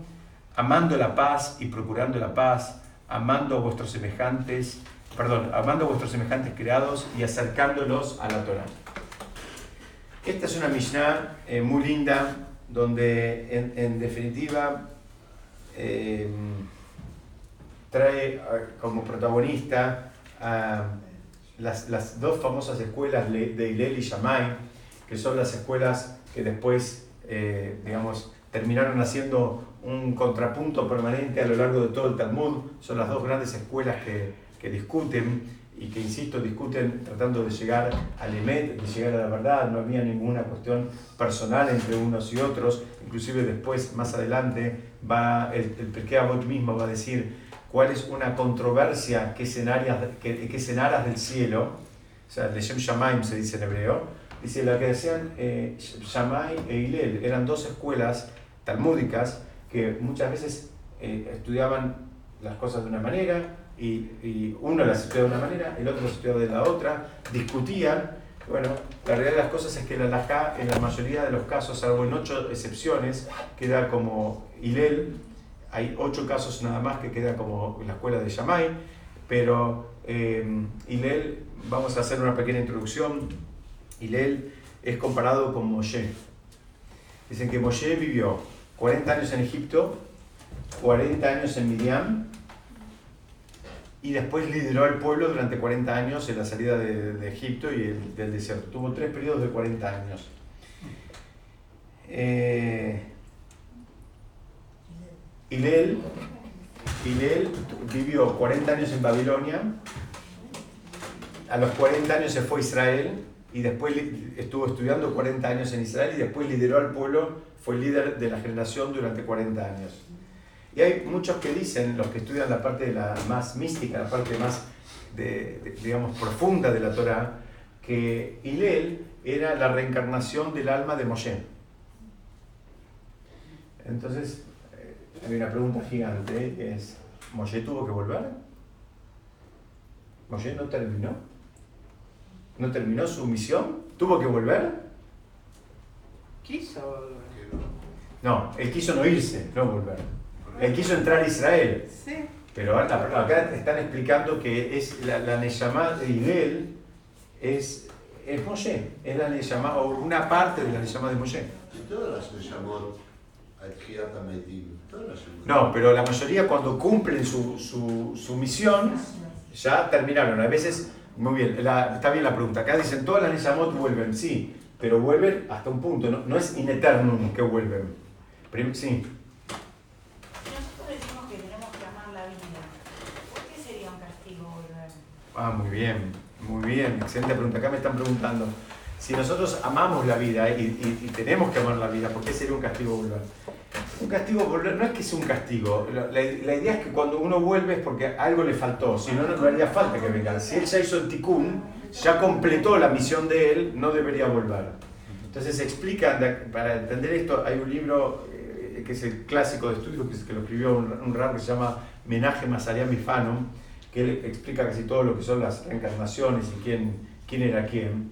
amando la paz y procurando la paz, amando a vuestros semejantes, perdón, amando vuestros semejantes creados y acercándolos a la Torah. Esta es una Mishnah eh, muy linda, donde en, definitiva eh, trae como protagonista a las, dos famosas escuelas de Hillel y Shammai, que son las escuelas que después, eh, digamos, terminaron haciendo un contrapunto permanente a lo largo de todo el Talmud. Son las dos grandes escuelas que, que discuten y que, insisto, discuten tratando de llegar al Emet, de llegar a la verdad. No había ninguna cuestión personal entre unos y otros. Inclusive después, más adelante, va el, el mismo va a decir cuál es una controversia que es en, que, que del cielo, o sea, Leshem Shamaim se dice en hebreo, dice la que decían eh, Shammai e Hillel, eran dos escuelas talmúdicas que muchas veces eh, estudiaban las cosas de una manera y, y, uno las estudiaba de una manera, el otro las estudiaba de la otra, discutían. Bueno, la realidad de las cosas es que la halajá en la mayoría de los casos, salvo en ocho excepciones, queda como Hillel, hay ocho casos nada más que queda como la escuela de Yamai, pero eh, Hillel, vamos a hacer una pequeña introducción. Hillel es comparado con Moshe. Dicen que Moshe vivió 40 años en Egipto, 40 años en Midian, y después lideró al pueblo durante 40 años en la salida de, Egipto y del desierto. Tuvo tres periodos de 40 años. Eh, Hillel, vivió 40 años en Babilonia, a los 40 años se fue a Israel y después estuvo estudiando 40 años en Israel y después lideró al pueblo, fue líder de la generación durante 40 años. Y hay muchos que dicen, los que estudian la parte de la más mística, la parte más, digamos, profunda de la Torah, que Hillel era la reencarnación del alma de Moshe. Entonces, hay una pregunta gigante, es, ¿Moshe tuvo que volver? ¿Moshe no terminó? ¿No terminó su misión? ¿Tuvo que volver? Quiso volver. No, él quiso no irse, no volver. Él quiso entrar a Israel. Sí. Pero acá están explicando que es la, la de Hillel es, es Moshe, es la Neshama, o una parte de la Neshama de Moshe. todas las no, pero la mayoría cuando cumplen su, su, su misión ya terminaron. A veces, muy bien, está bien la pregunta. Acá dicen todas las Neshamot vuelven, sí, pero vuelven hasta un punto, no, no es in eternum que vuelven. Sí. Nosotros decimos que tenemos que amar la vida. ¿Por qué sería un castigo volver? Ah, muy bien, muy bien, excelente pregunta. Acá me están preguntando. Si nosotros amamos la vida y, y, tenemos que amar la vida, ¿por qué sería un castigo volver? Un castigo volver no es que sea un castigo. La, la, idea es que cuando uno vuelve es porque algo le faltó. Si no, no haría falta que venga. Si él ya hizo el tikkun, ya completó la misión de él, no debería volver. Entonces se explica, para entender esto, hay un libro que es el clásico de estudio, que, que lo escribió un, un que se llama Menaje Masarian Mifano, que él explica casi todo lo que son las reencarnaciones y quién, quién era quién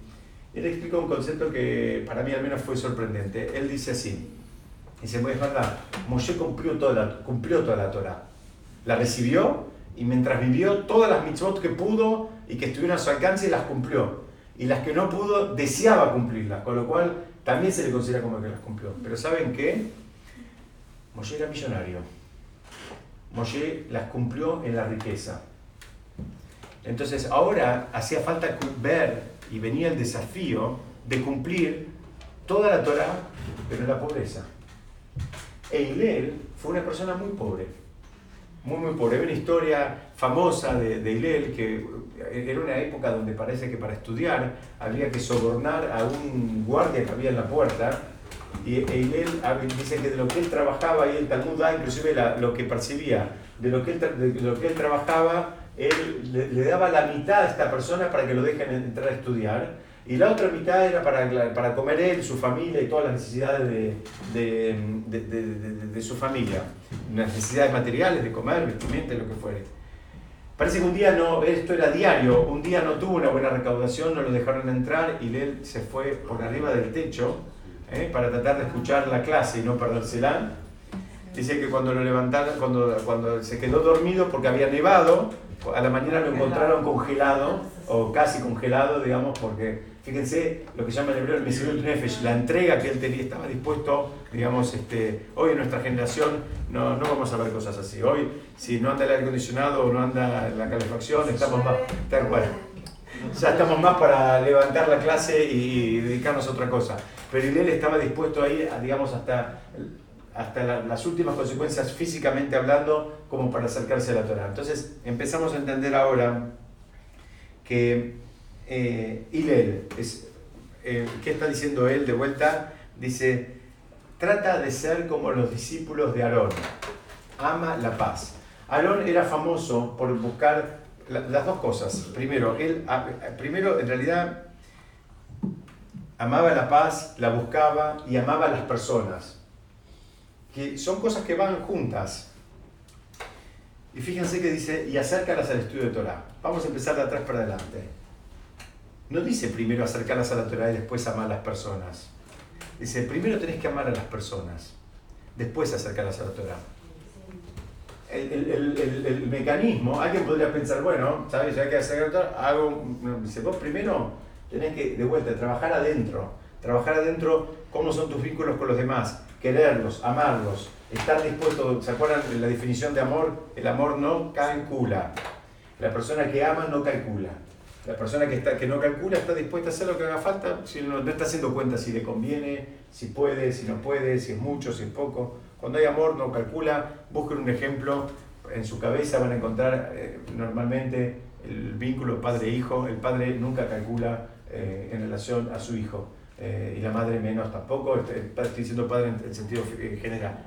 él explica un concepto que para mí al menos fue sorprendente. Él dice así, dice, es verdad, Moshe cumplió toda la, cumplió toda la Torah, la recibió y mientras vivió todas las mitzvot que pudo y que estuvieron a su alcance las cumplió. Y las que no pudo deseaba cumplirlas, con lo cual también se le considera como que las cumplió. Pero ¿saben qué? Moshe era millonario. Moshe las cumplió en la riqueza. Entonces ahora hacía falta ver y venía el desafío de cumplir toda la Torah, pero en la pobreza. E fue una persona muy pobre, muy, muy pobre. Hay una historia famosa de, de que era una época donde parece que para estudiar había que sobornar a un guardia que había en la puerta. Y Eilel dice que de lo que él trabajaba, y el Talmud da inclusive lo que percibía, de lo que él, de lo que él trabajaba él le, daba la mitad a esta persona para que lo dejen entrar a estudiar Y la otra mitad era para, para comer él, su familia y todas las necesidades de, de, de, de su familia. Necesidades materiales, de comer, vestimenta, lo que fuere. Parece que un día no, esto era diario, un día no tuvo una buena recaudación, no lo dejaron entrar y él se fue por arriba del techo ¿eh? para tratar de escuchar la clase y no perdérsela. Dice que cuando lo levantaron, cuando, cuando se quedó dormido porque había nevado, a la mañana lo encontraron congelado, o casi congelado, digamos, porque fíjense lo que llama el hebreo el Mesirut Nefesh, la entrega que él tenía, estaba dispuesto, digamos, este, hoy en nuestra generación no, no vamos a ver cosas así. Hoy, si no anda el aire acondicionado o no anda la calefacción, estamos más, ya estamos más para levantar la clase y dedicarnos a otra cosa. Pero él estaba dispuesto a ir, digamos, hasta hasta las últimas consecuencias físicamente hablando como para acercarse a la Torah. Entonces empezamos a entender ahora que eh, Hillel, es, eh, ¿qué está diciendo él de vuelta? Dice, trata de ser como los discípulos de Aarón, ama la paz. Aarón era famoso por buscar las dos cosas. Primero, él, primero, en realidad, amaba la paz, la buscaba y amaba a las personas que son cosas que van juntas. Y fíjense que dice, y acércalas al estudio de Torah. Vamos a empezar de atrás para adelante. No dice primero acercarlas a la Torah y después amar a las personas. Dice, primero tenés que amar a las personas, después acercarlas a la Torah. El, el, el, mecanismo, alguien podría pensar, bueno, ¿sabes? Ya que hacer hago, dice, vos primero tenés que, de vuelta, trabajar adentro. Trabajar adentro, cómo son tus vínculos con los demás quererlos, amarlos, estar dispuesto, ¿se acuerdan de la definición de amor? El amor no calcula. La persona que ama no calcula. La persona que, está, que no calcula está dispuesta a hacer lo que haga falta, si no, está haciendo cuenta si le conviene, si puede, si no puede, si es mucho, si es poco. Cuando hay amor no calcula, busquen un ejemplo, en su cabeza van a encontrar eh, normalmente el vínculo padre-hijo, el padre nunca calcula eh, en relación a su hijo. Eh, y la madre menos tampoco, estoy, diciendo padre en, el sentido eh, general.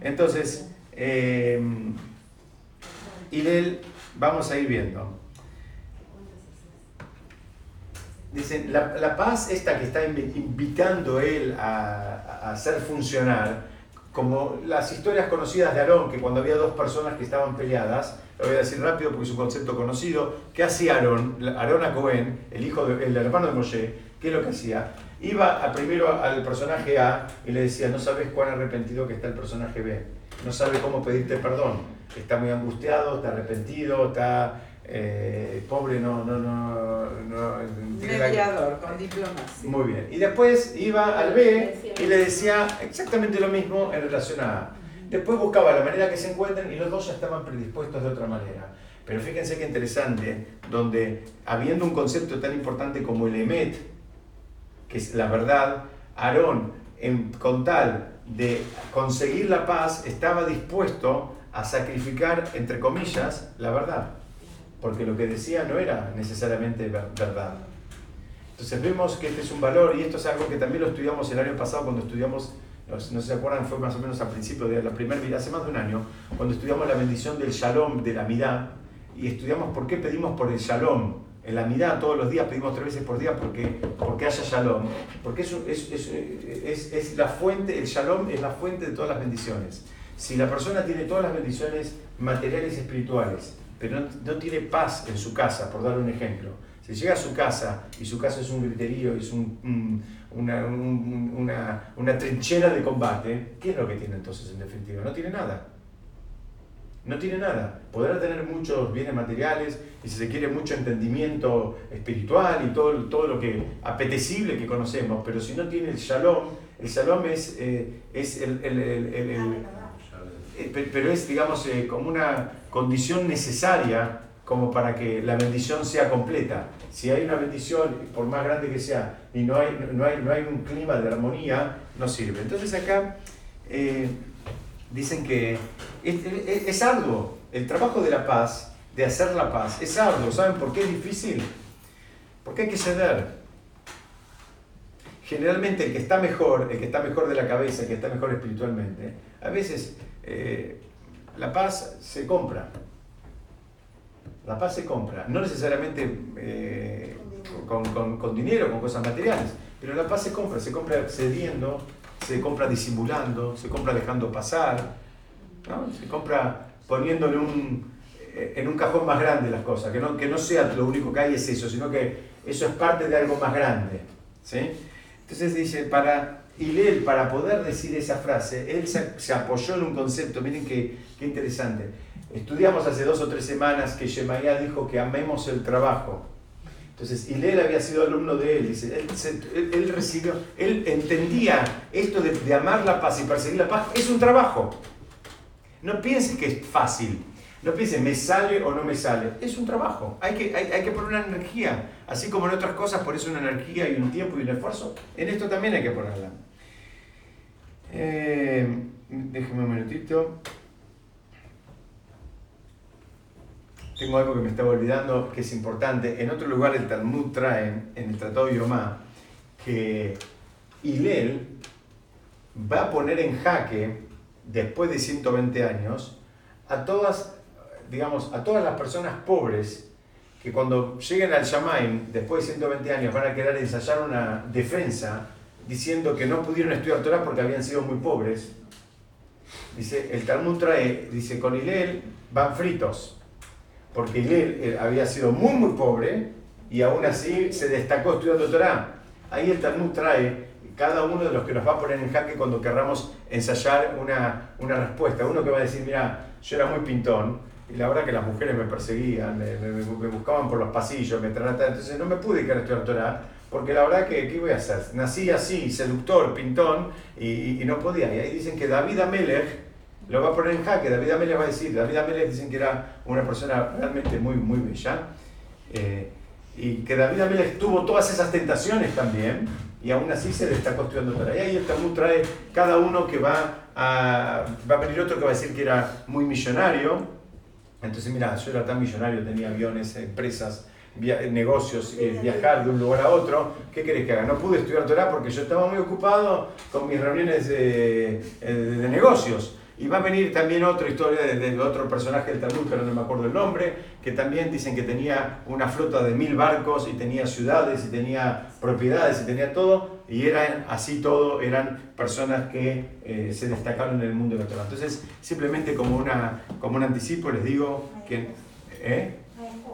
Entonces, él, vamos a ir viendo. Dicen, la, la, paz esta que está invitando él a, a, hacer funcionar, como las historias conocidas de Aarón, que cuando había dos personas que estaban peleadas, lo voy a decir rápido porque es un concepto conocido, ¿qué hacía Aarón? Aarón a Cohen, el, hijo el hermano de Moshe, ¿qué es lo que hacía? iba a, primero al personaje A y le decía, no sabes cuán arrepentido que está el personaje B, no sabe cómo pedirte perdón, está muy angustiado, está arrepentido, está eh, pobre, no, no, no, no Mediador, con diplomacia. Muy bien. Y después iba al B y le decía exactamente lo mismo en relación a A. Después buscaba la manera que se encuentren y los dos ya estaban predispuestos de otra manera. Pero fíjense qué interesante, donde habiendo un concepto tan importante como el emet, que es la verdad, Aarón, en, con tal de conseguir la paz, estaba dispuesto a sacrificar, entre comillas, la verdad, porque lo que decía no era necesariamente verdad. Entonces vemos que este es un valor y esto es algo que también lo estudiamos el año pasado cuando estudiamos, no, sé si se acuerdan, fue más o menos al principio de la primera hace más de un año, cuando estudiamos la bendición del shalom, de la mirada, y estudiamos por qué pedimos por el shalom, en la mirada todos los días, pedimos tres veces por día porque, porque haya shalom. Porque es, es, es, la fuente, el shalom es la fuente de todas las bendiciones. Si la persona tiene todas las bendiciones materiales y espirituales, pero no, tiene paz en su casa, por dar un ejemplo, si llega a su casa y su casa es un griterío, es un, una, una, una trinchera de combate, ¿qué es lo que tiene entonces en definitiva? No tiene nada. No tiene nada. Podrá tener muchos bienes materiales y si se quiere mucho entendimiento espiritual y todo, todo lo que apetecible que conocemos, pero si no tiene el shalom, el shalom es, eh, es el, el, el, eh, pero es digamos eh, como una condición necesaria como para que la bendición sea completa. Si hay una bendición, por más grande que sea, y no hay, no hay, no hay un clima de armonía, no sirve. Entonces acá dicen que es, arduo. El trabajo de la paz, de hacer la paz, es arduo. ¿Saben por qué es difícil? Porque hay que ceder. Generalmente el que está mejor, el que está mejor de la cabeza, el que está mejor espiritualmente, a veces eh, la paz se compra. La paz se compra. No necesariamente eh, con, con, con dinero, con cosas materiales. Pero la paz se compra, se compra cediendo, se compra disimulando, se compra dejando pasar, ¿no? se compra poniéndole un, eh, en un cajón más grande las cosas, que no, que no sea lo único que hay es eso, sino que eso es parte de algo más grande. ¿sí? Entonces dice, para Hillel, para poder decir esa frase, él se, apoyó en un concepto, miren qué, qué, interesante. Estudiamos hace dos o tres semanas que Shemaya dijo que amemos el trabajo. Entonces, Hillel había sido alumno de él, dice, él, él, él recibió, él entendía esto de, amar la paz y perseguir la paz, es un trabajo. No pienses que es fácil. No pienses, me sale o no me sale. Es un trabajo. Hay que, hay, que poner una energía. Así como en otras cosas pones una energía y un tiempo y un esfuerzo, en esto también hay que ponerla. Eh, déjeme un minutito. Tengo algo que me estaba olvidando que es importante. En otro lugar el Talmud trae, en el Tratado de Yomá, que Hillel va a poner en jaque, después de 120 años, a todas, digamos, a todas las personas pobres que cuando lleguen al Shamaim, después de 120 años, van a querer ensayar una defensa diciendo que no pudieron estudiar Torah porque habían sido muy pobres. Dice, el Talmud trae, dice, con Hillel van fritos, porque Hillel había sido muy, muy pobre y aún así se destacó estudiando Torah. Ahí el Talmud trae cada uno de los que nos va a poner en jaque cuando querramos ensayar una, una respuesta. Uno que va a decir, mira, yo era muy pintón y la verdad que las mujeres me perseguían, me, me, me buscaban por los pasillos, me trataban, entonces no me pude quedar estudiar Torah porque la verdad que, ¿qué voy a hacer? Nací así, seductor, pintón, y, y, y, no podía. Y ahí dicen que David Amelech lo va a poner en jaque. David Amelech va a decir, David Amelech dicen que era una persona realmente muy, muy bella. Eh, y que David Amelech tuvo todas esas tentaciones también, y aún así se destacó estudiando Torah. Y ahí el Talmud trae cada uno que va a... Va a venir otro que va a decir que era muy millonario. Entonces, mira, yo era tan millonario, tenía aviones, empresas, negocios, eh, viajar de un lugar a otro, ¿qué querés que haga? No pude estudiar Torah porque yo estaba muy ocupado con mis reuniones de, de, de negocios. Y va a venir también otra historia de, otro personaje del Talmud, pero no me acuerdo el nombre, que también dicen que tenía una flota de mil barcos y tenía ciudades y tenía propiedades y tenía todo, y eran así todo, eran personas que eh, se destacaron en el mundo de la Torah. Entonces, simplemente como, una, como un anticipo les digo que ¿eh?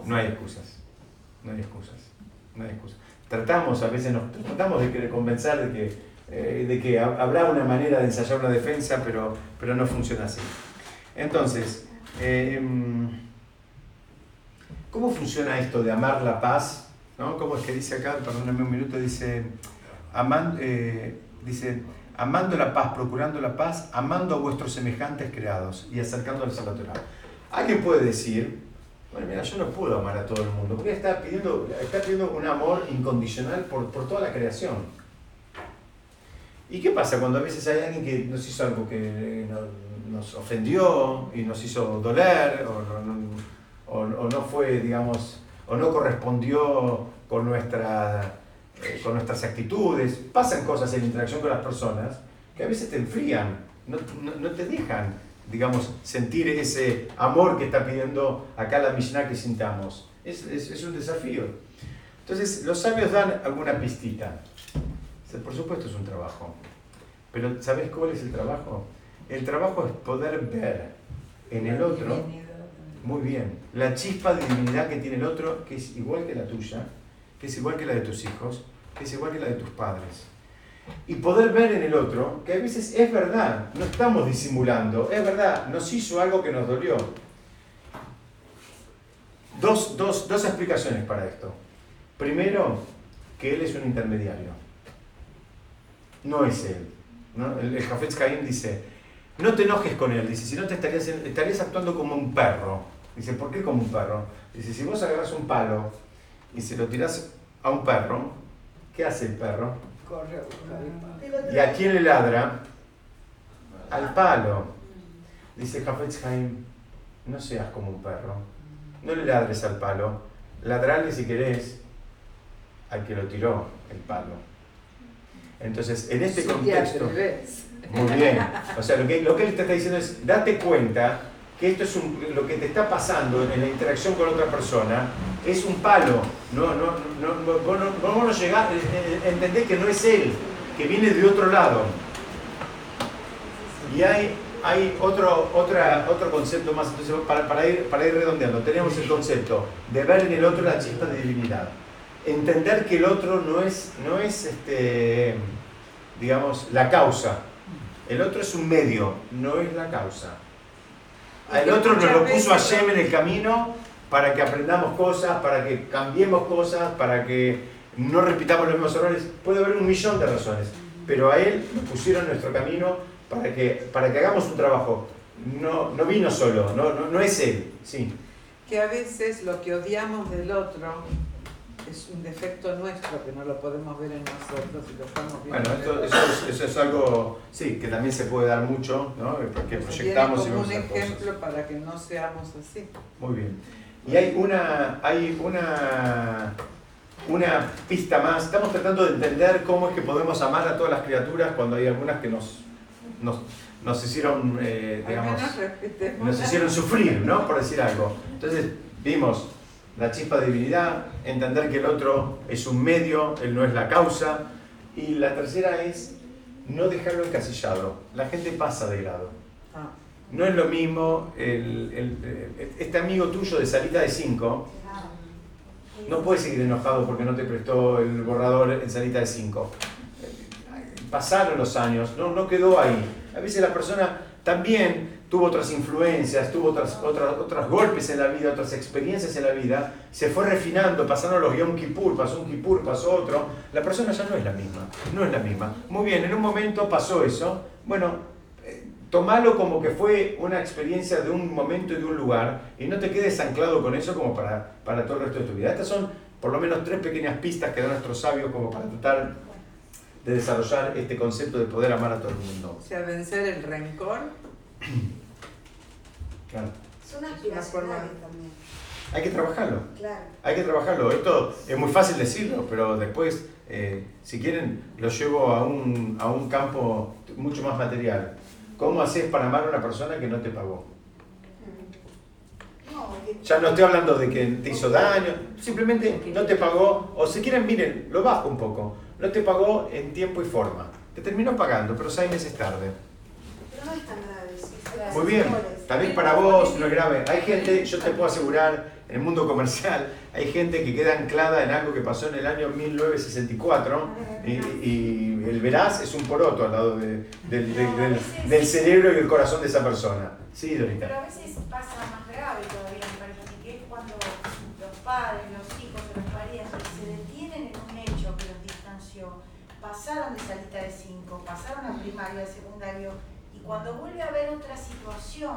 no hay excusas. No hay excusas. No hay excusas. Tratamos, a veces nos tratamos de, de convencer de que, eh, de que habrá una manera de ensayar una defensa, pero, pero no funciona así. Entonces, eh, ¿cómo funciona esto de amar la paz? ¿No? ¿Cómo es que dice acá? Perdóname un minuto, dice, amando, eh, dice, amando la paz, procurando la paz, amando a vuestros semejantes creados y acercándoles a la Torah. Alguien puede decir, bueno, mira, yo no puedo amar a todo el mundo, porque está pidiendo, está pidiendo un amor incondicional por, por toda la creación. ¿Y qué pasa cuando a veces hay alguien que nos hizo algo que nos ofendió y nos hizo doler, o o, o no fue, digamos, o no correspondió con, nuestra, eh, con nuestras actitudes? Pasan cosas en la interacción con las personas que a veces te enfrían, no, no, no te dejan digamos, sentir ese amor que está pidiendo acá la Mishnah que sintamos. Es, es, un desafío. Entonces, los sabios dan alguna pistita. Por supuesto es un trabajo. Pero ¿sabes cuál es el trabajo? El trabajo es poder ver en el otro, muy bien, la chispa de divinidad que tiene el otro, que es igual que la tuya, que es igual que la de tus hijos, que es igual que la de tus padres y poder ver en el otro que a veces es verdad, no estamos disimulando, es verdad, nos hizo algo que nos dolió. Dos, dos, dos explicaciones para esto. Primero, que él es un intermediario. No es él. El, el Jafetz Caín dice, no te enojes con él, dice, si no te estarías, estarías actuando como un perro. Dice, ¿por qué como un perro? Dice, si vos agarras un palo y se lo tirás a un perro, ¿qué hace el perro? Corre a buscar el palo. ¿Y a quién le ladra? Al palo. Dice Jafetz Haim, no seas como un perro. No le ladres al palo. Ladrale si querés al que lo tiró el palo. Entonces, en este contexto... Muy bien. O sea, lo que, lo que él te está diciendo es, date cuenta que esto es un, lo que te está pasando en la interacción con otra persona, es un palo. No, no, no, vos no, vos no llegás, eh, eh, entendés que no es él, que viene de otro lado. Y hay, hay otro, otra, otro concepto más, entonces para, para, ir, redondeando, tenemos el concepto de ver en el otro la chispa de divinidad. Entender que el otro no es, no es este, digamos, la causa. El otro es un medio, no es la causa. El otro nos lo puso a Shem en el camino para que aprendamos cosas, para que cambiemos cosas, para que no repitamos los mismos errores. Puede haber un millón de razones, pero a él nos pusieron en nuestro camino para que, para que hagamos un trabajo. No, no vino solo, no, no, no es él, sí. Que a veces lo que odiamos del otro es un defecto nuestro que no lo podemos ver en nosotros y lo estamos viendo. Bueno, eso, es, eso, es, algo, sí, que también se puede dar mucho, ¿no? Porque proyectamos como un ejemplo para que no seamos así. Muy bien. Y hay una, hay una, una pista más. Estamos tratando de entender cómo es que podemos amar a todas las criaturas cuando hay algunas que nos, nos, nos hicieron, eh, digamos, nos hicieron sufrir, ¿no? Por decir algo. Entonces, vimos la chispa de divinidad, entender que el otro es un medio, él no es la causa. Y la tercera es no dejarlo encasillado. La gente pasa de grado. Ah. No es lo mismo el, este amigo tuyo de salita de 5. No puede seguir enojado porque no te prestó el borrador en salita de 5. Pasaron los años, no, no quedó ahí. A veces la persona también tuvo otras influencias, tuvo otras, otras, otros golpes en la vida, otras experiencias en la vida, se fue refinando, pasaron los Yom Kippur, pasó un Kippur, pasó otro, la persona ya no es la misma, no es la misma. Muy bien, en un momento pasó eso, bueno, eh, tomalo como que fue una experiencia de un momento y de un lugar y no te quedes anclado con eso como para, para todo el resto de tu vida. Estas son por lo menos tres pequeñas pistas que dan nuestros sabios como para tratar de desarrollar este concepto de poder amar a todo el mundo. O sea, vencer el rencor Claro. Son aspiracionales también. Hay que trabajarlo. Claro. Hay que trabajarlo. Esto es muy fácil decirlo, pero después, eh, si quieren, lo llevo a un, a un campo mucho más material. ¿Cómo haces para amar a una persona que no te pagó? Ya no estoy hablando de que te hizo daño, simplemente no te pagó, o si quieren, miren, lo bajo un poco, no te pagó en tiempo y forma. Te terminó pagando, pero seis meses tarde. Pero no es tan grave. Muy bien, vez para vos no es grave. Hay gente, yo te puedo asegurar, en el mundo comercial, hay gente que queda anclada en algo que pasó en el año 1964 y, y el veraz es un poroto al lado de, del, del, del, cerebro y el corazón de esa persona. Sí, Dorita. Pero a veces pasa más grave todavía, me parece que es cuando los padres, los hijos los parientes se detienen en un hecho que los distanció, pasaron de salita de 5, pasaron a primario, a secundario cuando vuelve a haber otra situación,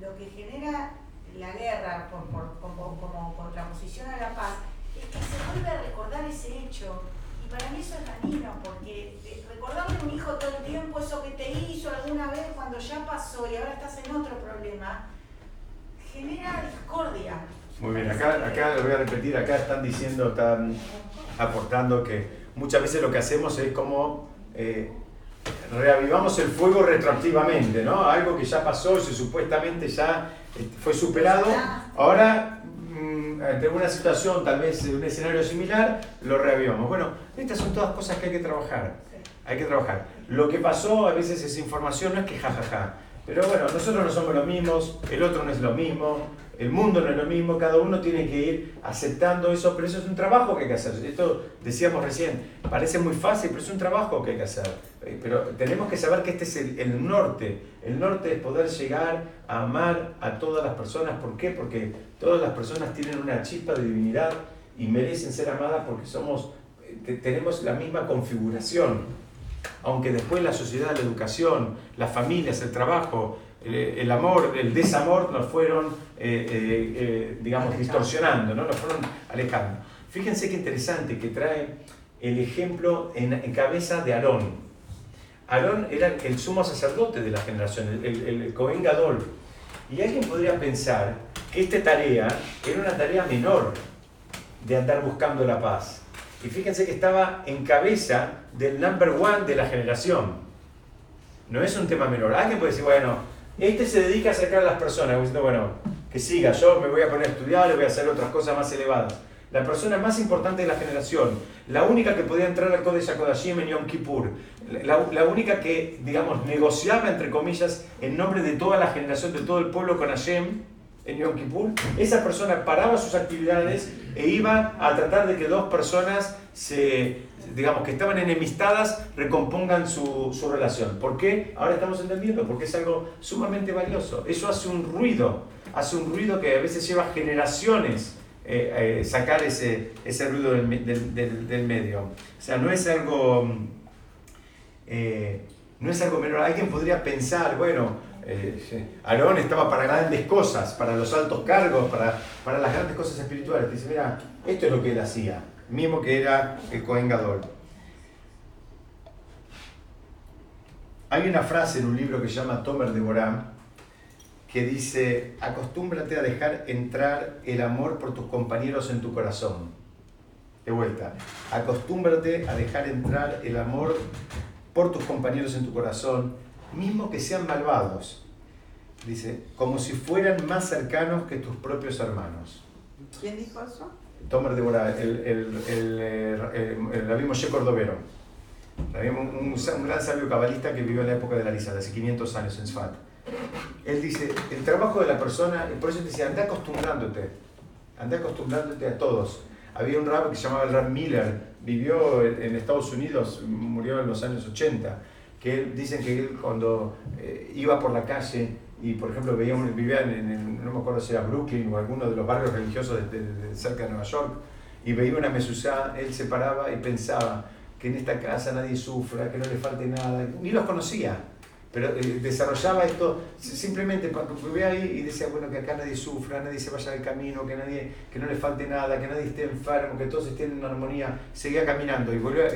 lo que genera la guerra por, por, como, como contraposición a la paz, es que se vuelve a recordar ese hecho. Y para mí eso es dañino, porque eh, recordarle a un hijo todo el tiempo eso que te hizo alguna vez cuando ya pasó y ahora estás en otro problema, genera discordia. Muy bien, acá, acá lo voy a repetir, acá están diciendo, están aportando que muchas veces lo que hacemos es como eh, reavivamos el fuego retroactivamente, ¿no? Algo que ya pasó, y supuestamente ya este, fue superado, ahora mm, ante una situación, tal vez un escenario similar, lo reavivamos. Bueno, estas son todas cosas que hay que trabajar. Hay que trabajar. Lo que pasó, a veces esa información no es que jajaja, pero bueno, nosotros no somos los mismos, el otro no es lo mismo, el mundo no es lo mismo, cada uno tiene que ir aceptando eso, pero eso es un trabajo que hay que hacer. Esto decíamos recién, parece muy fácil, pero es un trabajo que hay que hacer. Eh, pero tenemos que saber que este es el, norte. El norte es poder llegar a amar a todas las personas. ¿Por qué? Porque todas las personas tienen una chispa de divinidad y merecen ser amadas porque somos, eh, tenemos la misma configuración. Aunque después la sociedad, la educación, las familias, el trabajo, el, amor, el desamor nos fueron, eh, eh, eh, digamos, distorsionando, ¿no? nos fueron alejando. Fíjense qué interesante que trae el ejemplo en, cabeza de Aarón. Aarón era el sumo sacerdote de la generación, el, el, Cohen Gadol. Y alguien podría pensar que esta tarea era una tarea menor de andar buscando la paz. Y fíjense que estaba en cabeza del number one de la generación. No es un tema menor. Alguien puede decir, bueno, este se dedica a acercar a las personas, diciendo, bueno, que siga, yo me voy a poner a estudiar, voy a hacer otras cosas más elevadas. La persona más importante de la generación, la única que podía entrar al Kodesh HaKodashim en Yom Kippur, la, la, única que, digamos, negociaba, entre comillas, en nombre de toda la generación, de todo el pueblo con Hashem, en Yom Kippur, esa persona paraba sus actividades e iba a tratar de que dos personas se, digamos, que estaban enemistadas, recompongan su, su, relación. ¿Por qué? Ahora estamos entendiendo, porque es algo sumamente valioso. Eso hace un ruido, hace un ruido que a veces lleva generaciones eh, eh, sacar ese, ese ruido del, del, medio. O sea, no es algo... Eh, no es algo menor. Alguien podría pensar, bueno, eh, Aarón estaba para grandes cosas, para los altos cargos, para, para las grandes cosas espirituales. Dice, mira, esto es lo que él hacía, mismo que era el Cohen Gadol. Hay una frase en un libro que se llama Tomer de Borán que dice, acostúmbrate a dejar entrar el amor por tus compañeros en tu corazón. De vuelta, acostúmbrate a dejar entrar el amor por tus compañeros en tu corazón mismo que sean malvados, dice, como si fueran más cercanos que tus propios hermanos. ¿Quién dijo eso? Tomer de Borá, el, el, el, el, el rabí Moshe Cordovero, un, un, gran sabio cabalista que vivió en la época de la Lisa, hace 500 años en Sfat. Él dice, el trabajo de la persona, por eso dice, anda acostumbrándote, anda acostumbrándote a todos. Había un rab que se llamaba el rab Miller, vivió en Estados Unidos, murió en los años 80 que dicen que él cuando eh, iba por la calle y por ejemplo veía un, vivía en, no me acuerdo si era Brooklyn o alguno de los barrios religiosos de, cerca de Nueva York y veía una mesuzá, él se paraba y pensaba que en esta casa nadie sufra, que no le falte nada, ni los conocía, pero eh, desarrollaba esto simplemente cuando veía ahí y decía, bueno, que acá nadie sufra, nadie se vaya del camino, que, nadie, que no le falte nada, que nadie esté enfermo, que todos estén en armonía, seguía caminando y volvió a,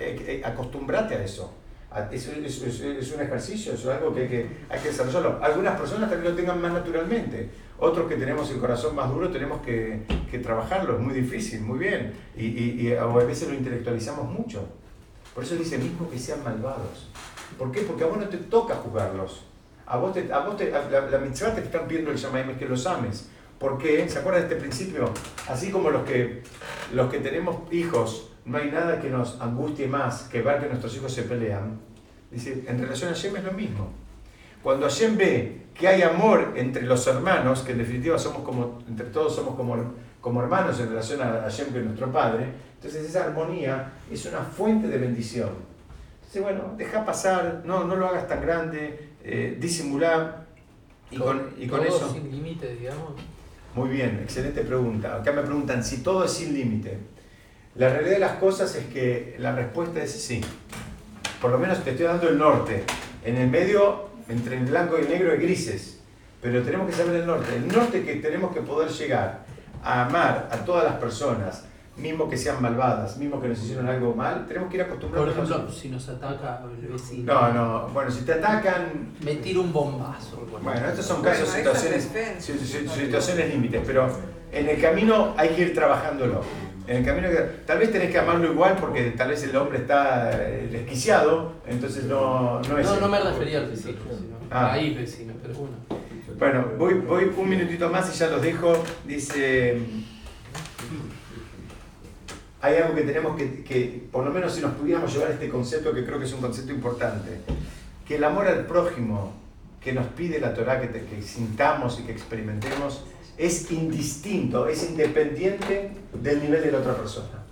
eh, acostumbrate a eso. Ah, es, es, es, un ejercicio, es algo que que hay que desarrollarlo. Algunas personas también lo tengan más naturalmente. Otros que tenemos el corazón más duro tenemos que, que trabajarlo. Es muy difícil, muy bien. Y, y, y, a veces lo intelectualizamos mucho. Por eso dice mismo que sean malvados. ¿Por qué? Porque a vos no te toca jugarlos. A vos, te, a vos te, la, la mitzvah te están pidiendo el llamaim es que los ames. ¿Por qué? ¿Se acuerdan de este principio? Así como los que, los que tenemos hijos no hay nada que nos angustie más que ver que nuestros hijos se pelean. Dice, en relación a Hashem es lo mismo. Cuando Hashem ve que hay amor entre los hermanos, que en definitiva somos como, entre todos somos como, como hermanos en relación a Hashem que es nuestro Padre, entonces esa armonía es una fuente de bendición. Entonces, bueno, deja pasar, no, no lo hagas tan grande, eh, disimular y con, y con eso... sin límite, digamos? Muy bien, excelente pregunta. Acá me preguntan si todo es sin límite. La realidad de las cosas es que la respuesta es sí. Por lo menos te estoy dando el norte. En el medio, entre el blanco y el negro, hay grises. Pero tenemos que saber el norte. El norte que tenemos que poder llegar a amar a todas las personas, mismo que sean malvadas, mismo que nos hicieron algo mal, tenemos que ir acostumbrándonos. Por ejemplo, si nos ataca el vecino. No, no, bueno, si te atacan. Metir un bombazo. Bueno, estos son casos, situaciones, situaciones límites, pero en el camino hay que ir trabajándolo en el camino que tal vez tenés que amarlo igual porque tal vez el hombre está eh, desquiciado, entonces no, no es... No, no me refería al vecino, sino ah. ahí vecino, pero bueno. Bueno, voy, voy un minutito más y ya los dejo. Dice, hay algo que tenemos que, que, por lo menos si nos pudiéramos llevar este concepto, que creo que es un concepto importante, que el amor al prójimo que nos pide la Torah, que, que sintamos y que experimentemos, es indistinto, es independiente del nivel de la otra persona.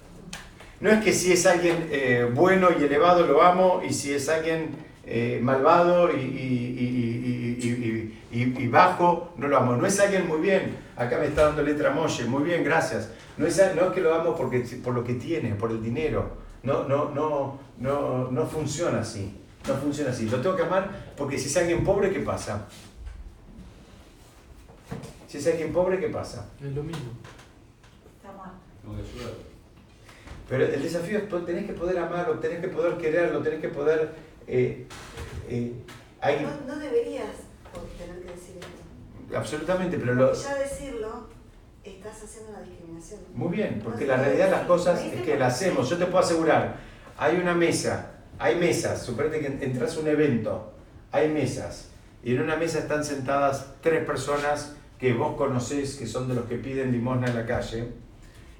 No es que si es alguien eh, bueno y elevado lo amo y si es alguien eh, malvado y, y, bajo no lo amo. No es alguien muy bien, acá me está dando letra Moshe, muy bien, gracias. No es, no es que lo amo porque, por lo que tiene, por el dinero. No, no, no, no, no funciona así. No funciona así. Lo tengo que amar porque si es alguien pobre, ¿qué pasa? Si es alguien pobre, ¿qué pasa? Es lo mismo. Está mal. Pero el desafío es tenés que poder amarlo, tenés que poder quererlo, tenés que poder... Eh, eh, no, no, deberías tener que decir esto. Absolutamente, pero lo... ya decirlo, estás haciendo una discriminación. Muy bien, porque la realidad de las cosas es que la hacemos. Yo te puedo asegurar, hay una mesa, hay mesas, suponete que entras a un evento, hay mesas, y en una mesa están sentadas tres personas que vos conocés, que son de los que piden limosna en la calle,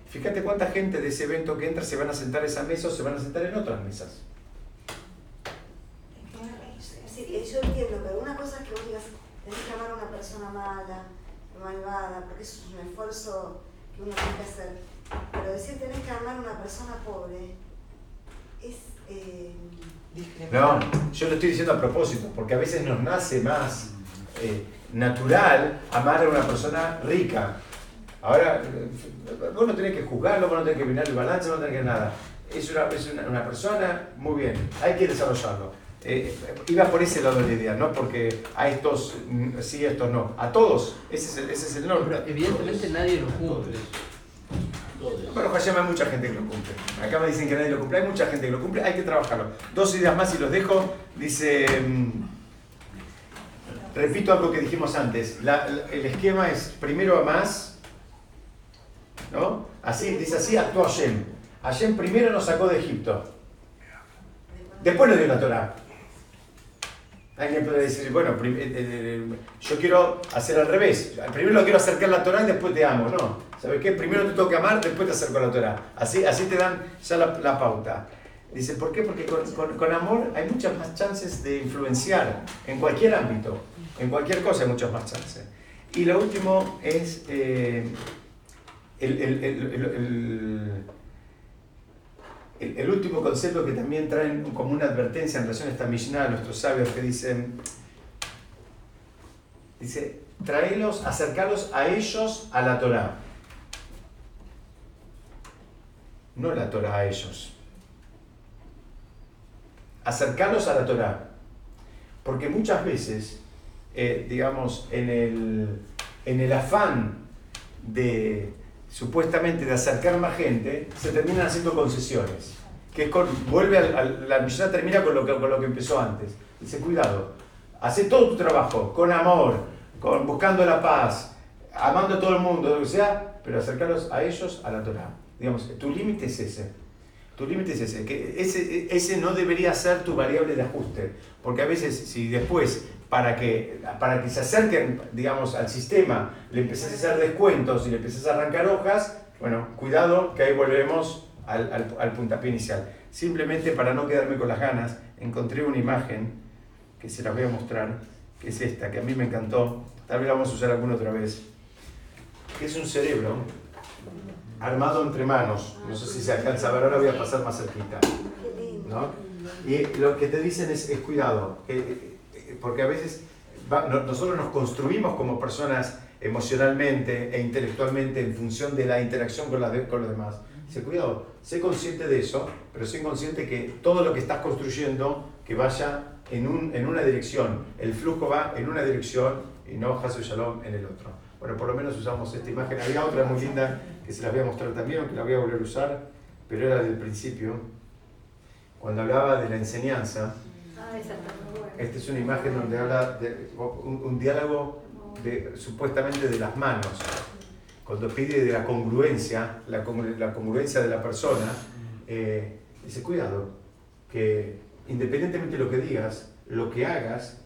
fíjate cuánta gente de ese evento que entra se van a sentar a esa mesa o se van a sentar en otras mesas. Sí, yo entiendo, pero una cosa es que vos digas, tenés que amar a una persona mala, malvada, porque eso es un esfuerzo que uno tiene que hacer. Pero decir tenés que amar a una persona pobre es... Eh... No, yo lo estoy diciendo a propósito, porque a veces nos nace más eh, natural amar a una persona rica. Ahora, vos no tenés que juzgarlo, vos no tenés que mirar el balance, no tenés que nada. Es una, es una, persona, muy bien, hay que desarrollarlo. Eh, iba por ese lado de la idea, no porque a estos sí, a estos no. A todos, ese es el, ese es el norte. evidentemente nadie lo cumple. Bueno, Hashem hay mucha gente que lo cumple. Acá me dicen que nadie lo cumple. Hay mucha gente que lo cumple, hay que trabajarlo. Dos ideas más y los dejo. Dice, mm, repito algo que dijimos antes. el esquema es primero a más, ¿no? Así, dice así, actuó Hashem. Hashem primero nos sacó de Egipto. Después nos dio la Torah. Alguien puede decir, bueno, eh, eh, eh, yo quiero hacer al revés. Primero quiero acercar la Torah y después te amo. No, ¿sabes qué? Primero te tengo que amar, después te acerco a la Torah. Así, así te dan ya la, pauta. Dice, ¿por qué? Porque con, amor hay muchas más chances de influenciar en cualquier ámbito. En cualquier cosa hay muchas más chances. Y lo último es el, el, último concepto que también traen como una advertencia en relación a esta Mishnah a nuestros sabios que dicen, dice, traelos, acercarlos a ellos a la Torah. No la Torah a ellos. Acercarlos a la Torah. Porque muchas veces, eh, digamos, en el, en el afán de supuestamente de acercar más gente, se terminan haciendo concesiones. Que es con, vuelve a, la misión termina con lo, que, con lo que empezó antes. Dice, cuidado, hace todo tu trabajo, con amor, con, buscando la paz, amando a todo el mundo, lo que sea, pero acercarlos a ellos a la Torah. Digamos, tu límite es ese. Tu límite es ese, que ese, ese no debería ser tu variable de ajuste, porque a veces si después para que, para que se acerquen, digamos, al sistema, le empezás a hacer descuentos y le empezás a arrancar hojas, bueno, cuidado que ahí volvemos al, al, al puntapié inicial. Simplemente para no quedarme con las ganas, encontré una imagen que se las voy a mostrar, que es esta, que a mí me encantó, tal vez la vamos a usar alguna otra vez, que es un cerebro armado entre manos, no sé si se alcanza a ver, ahora voy a pasar más cerquita, ¿no? Y lo que te dicen es, es cuidado, que porque a veces nosotros nos construimos como personas emocionalmente e intelectualmente en función de la interacción con, con los demás. Dice, cuidado, sé consciente de eso, pero sé consciente que todo lo que estás construyendo, que vaya en, un, en una dirección, el flujo va en una dirección y no Hasu Shalom en el otro. Bueno, por lo menos usamos esta imagen. Había otra muy linda que se las voy a mostrar también, aunque la voy a volver a usar, pero era del principio, cuando hablaba de la enseñanza. Ah, esta es una imagen donde habla de un, diálogo de, supuestamente de las manos. Cuando pide de la congruencia, la, la congruencia de la persona, eh, dice, cuidado, que independientemente de lo que digas, lo que hagas,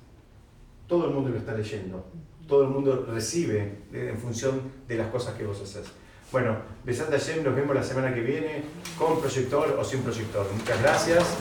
todo el mundo lo está leyendo. Todo el mundo recibe en función de las cosas que vos haces. Bueno, besando ayer, nos vemos la semana que viene con proyector o sin proyector. Muchas gracias.